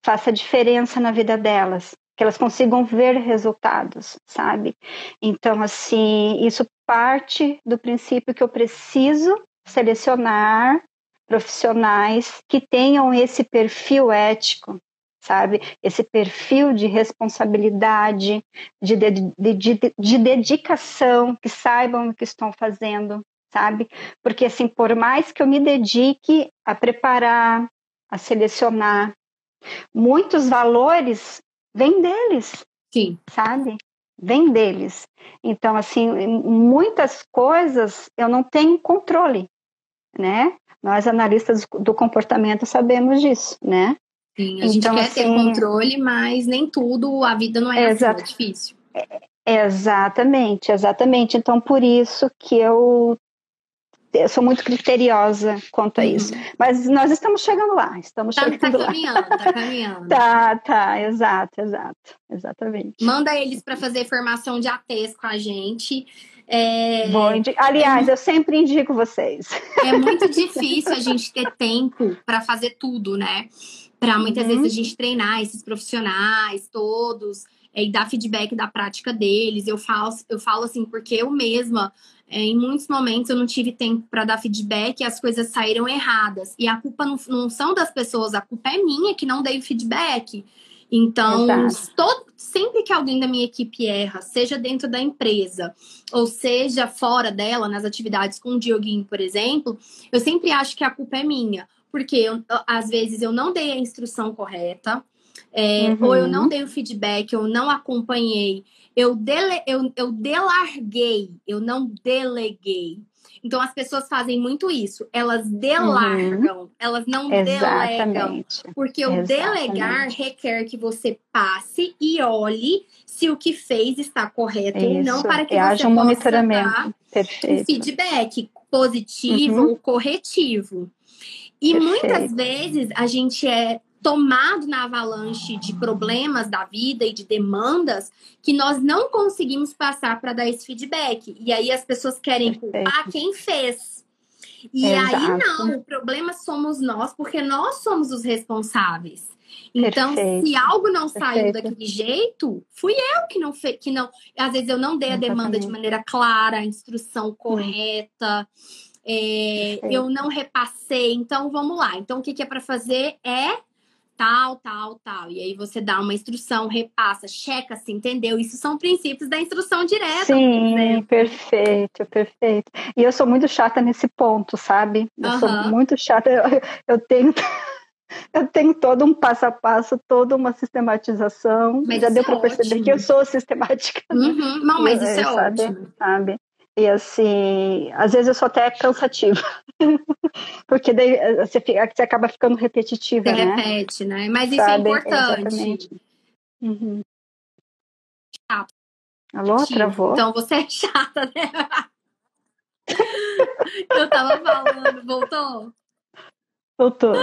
faça diferença na vida delas, que elas consigam ver resultados, sabe? Então, assim, isso parte do princípio que eu preciso selecionar profissionais que tenham esse perfil ético, sabe? Esse perfil de responsabilidade, de, de, de, de, dedicação, que saibam o que estão fazendo, sabe? Porque, assim, por mais que eu me dedique a preparar, a selecionar, muitos valores vêm deles, Sim. sabe? Vêm deles. Então, assim, muitas coisas eu não tenho controle, né? Nós, analistas do comportamento, sabemos disso, né? Sim, a gente então, quer assim, ter controle, mas nem tudo, a vida não é assim, é difícil. Exatamente, exatamente. Então, por isso que eu, eu sou muito criteriosa quanto a uhum. isso. Mas nós estamos chegando lá, estamos tá, chegando tá lá. Caminhando, tá caminhando. tá, tá, exato, exato, exatamente. Manda eles para fazer formação de ATs com a gente. É, Aliás, é, eu sempre indico vocês. É muito difícil a gente ter tempo para fazer tudo, né? Para muitas uhum. vezes a gente treinar esses profissionais todos é, e dar feedback da prática deles. Eu falo, eu falo assim, porque eu mesma, é, em muitos momentos, eu não tive tempo para dar feedback e as coisas saíram erradas. E a culpa não, não são das pessoas, a culpa é minha que não dei feedback. Então, todo, sempre que alguém da minha equipe erra, seja dentro da empresa ou seja fora dela, nas atividades com o Dioguinho, por exemplo, eu sempre acho que a culpa é minha. Porque eu, às vezes eu não dei a instrução correta, é, uhum. ou eu não dei o feedback, eu não acompanhei, eu, dele, eu, eu delarguei, eu não deleguei. Então as pessoas fazem muito isso, elas delargam, uhum. elas não Exatamente. delegam. Porque o Exatamente. delegar requer que você passe e olhe se o que fez está correto isso. ou não, para que você um possa dar um feedback positivo uhum. ou corretivo. E Perfeito. muitas vezes a gente é tomado na avalanche de problemas da vida e de demandas que nós não conseguimos passar para dar esse feedback. E aí as pessoas querem culpar quem fez. E Exato. aí não, o problema somos nós, porque nós somos os responsáveis. Então, Perfeito. se algo não saiu Perfeito. daquele jeito, fui eu que não fez, que não, às vezes eu não dei a demanda de maneira clara, a instrução correta. É, eu não repassei, então vamos lá. Então, o que, que é para fazer é tal, tal, tal. E aí você dá uma instrução, repassa, checa se entendeu. Isso são princípios da instrução direta. Sim, perfeito, perfeito. E eu sou muito chata nesse ponto, sabe? Eu uhum. sou muito chata. Eu, eu tenho. Eu tenho todo um passo a passo, toda uma sistematização. Mas Já deu para é perceber que eu sou sistemática. Uhum. Não, mas isso é, é sabe, ótimo. Sabe? E assim, às vezes eu sou até cansativa. Porque daí eh, você, fica, você acaba ficando repetitiva, você né? repete, né? Mas isso é Sabe? é importante. Uhum. Chato. Alô, travou? Então você é chata, né? eu tava falando, voltou? Voltou.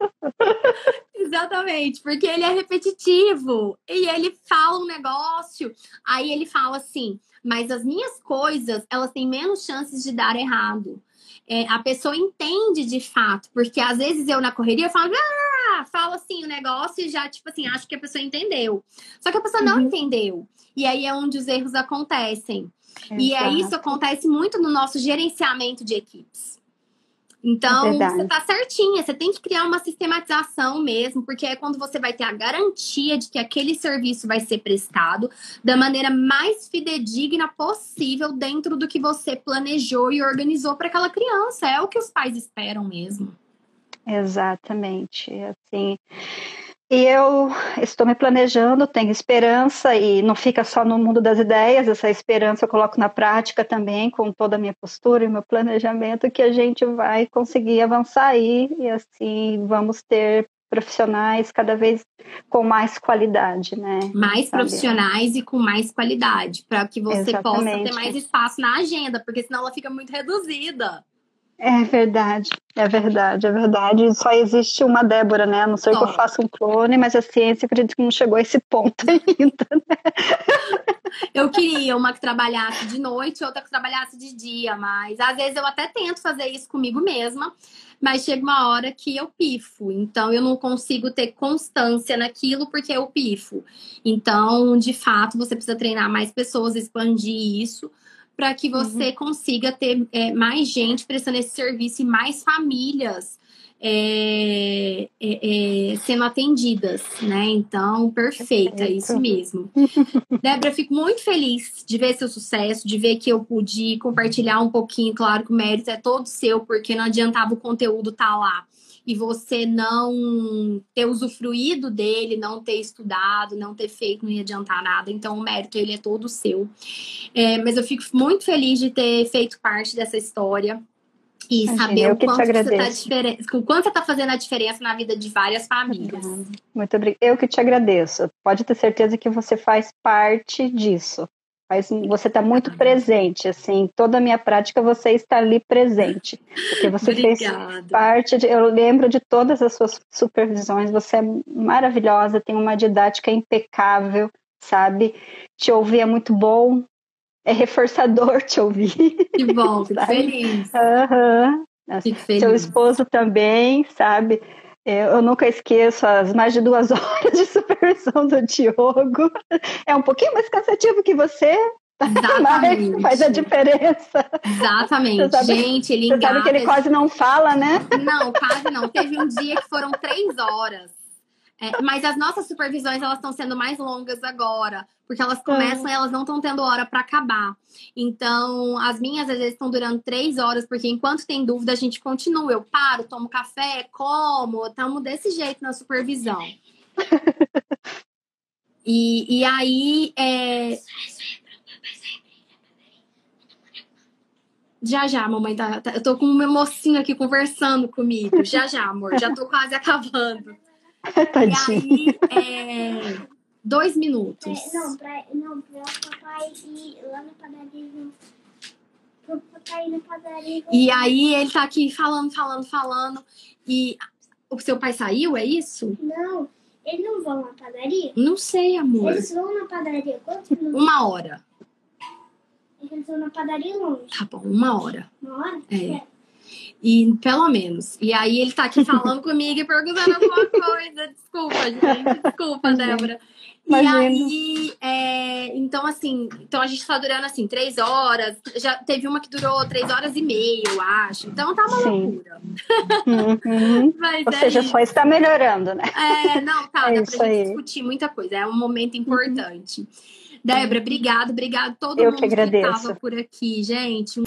Exatamente, porque ele é repetitivo e ele fala um negócio, aí ele fala assim: mas as minhas coisas, elas têm menos chances de dar errado. É, a pessoa entende de fato, porque às vezes eu na correria eu falo, ah, falo assim o negócio e já, tipo assim, acho que a pessoa entendeu. Só que a pessoa uhum. não entendeu. E aí é onde os erros acontecem. Exato. E é isso acontece muito no nosso gerenciamento de equipes. Então, é você tá certinha, você tem que criar uma sistematização mesmo, porque é quando você vai ter a garantia de que aquele serviço vai ser prestado da maneira mais fidedigna possível dentro do que você planejou e organizou para aquela criança. É o que os pais esperam mesmo. Exatamente. Assim, e eu estou me planejando, tenho esperança e não fica só no mundo das ideias, essa esperança eu coloco na prática também, com toda a minha postura e meu planejamento, que a gente vai conseguir avançar aí e assim vamos ter profissionais cada vez com mais qualidade, né? Mais Sabe? profissionais e com mais qualidade, para que você Exatamente. possa ter mais espaço na agenda, porque senão ela fica muito reduzida. É verdade, é verdade, é verdade. Só existe uma Débora, né? A não sei que eu faça um clone, mas a ciência acredita que não chegou a esse ponto ainda. Né? Eu queria uma que trabalhasse de noite, outra que trabalhasse de dia, mas às vezes eu até tento fazer isso comigo mesma, mas chega uma hora que eu pifo, então eu não consigo ter constância naquilo porque eu pifo. Então, de fato, você precisa treinar mais pessoas, expandir isso para que você uhum. consiga ter é, mais gente prestando esse serviço e mais famílias é, é, é sendo atendidas, né? Então, perfeita, é isso mesmo. Débora, fico muito feliz de ver seu sucesso, de ver que eu pude compartilhar um pouquinho, claro que o mérito é todo seu, porque não adiantava o conteúdo estar tá lá e você não ter usufruído dele, não ter estudado, não ter feito, não ia adiantar nada. Então, o mérito, ele é todo seu. É, mas eu fico muito feliz de ter feito parte dessa história e Imagina, saber o quanto, você tá o quanto você está fazendo a diferença na vida de várias famílias. Muito obrigada. Eu que te agradeço. Pode ter certeza que você faz parte disso. Mas você está muito presente, assim, toda a minha prática você está ali presente. Porque você fez parte de. Eu lembro de todas as suas supervisões, você é maravilhosa, tem uma didática impecável, sabe? Te ouvir é muito bom, é reforçador te ouvir. Que bom, fico feliz. Uhum. Fico feliz. Seu esposo também, sabe? Eu nunca esqueço as mais de duas horas de supervisão do Diogo. É um pouquinho mais cansativo que você, Exatamente. Mas faz a diferença. Exatamente. Sabe, Gente, ele engata. Você sabe que ele quase não fala, né? Não, quase não. Teve um dia que foram três horas. É, mas as nossas supervisões elas estão sendo mais longas agora, porque elas começam e elas não estão tendo hora para acabar. Então, as minhas às vezes estão durando três horas, porque enquanto tem dúvida, a gente continua. Eu paro, tomo café, como, estamos desse jeito na supervisão. e, e aí. É... Já já, mamãe tá, tá, Eu tô com um mocinho aqui conversando comigo. Já já, amor. Já tô quase acabando. Tadinho. E aí, é, dois minutos. É, não, pra, não, pra papai ir lá na padaria. Pro papai ir na padaria. E aí ele tá aqui falando, falando, falando. E o seu pai saiu, é isso? Não, eles não vão na padaria? Não sei, amor. Eles vão na padaria quantos minutos? Uma hora. Eles vão na padaria longe. Tá bom, uma hora. Uma hora? É. E pelo menos. E aí ele tá aqui falando comigo e perguntando alguma coisa. Desculpa, gente. Desculpa, Débora. E aí, é, então assim, então a gente tá durando assim, três horas. Já teve uma que durou três horas e meia, eu acho. Então tá uma Sim. loucura. Uhum. Ou é seja, isso. só está melhorando, né? É, não, tá, é dá pra gente discutir muita coisa. É um momento importante. Uhum. Débora, obrigado, obrigado todo eu mundo que, que tava por aqui, gente.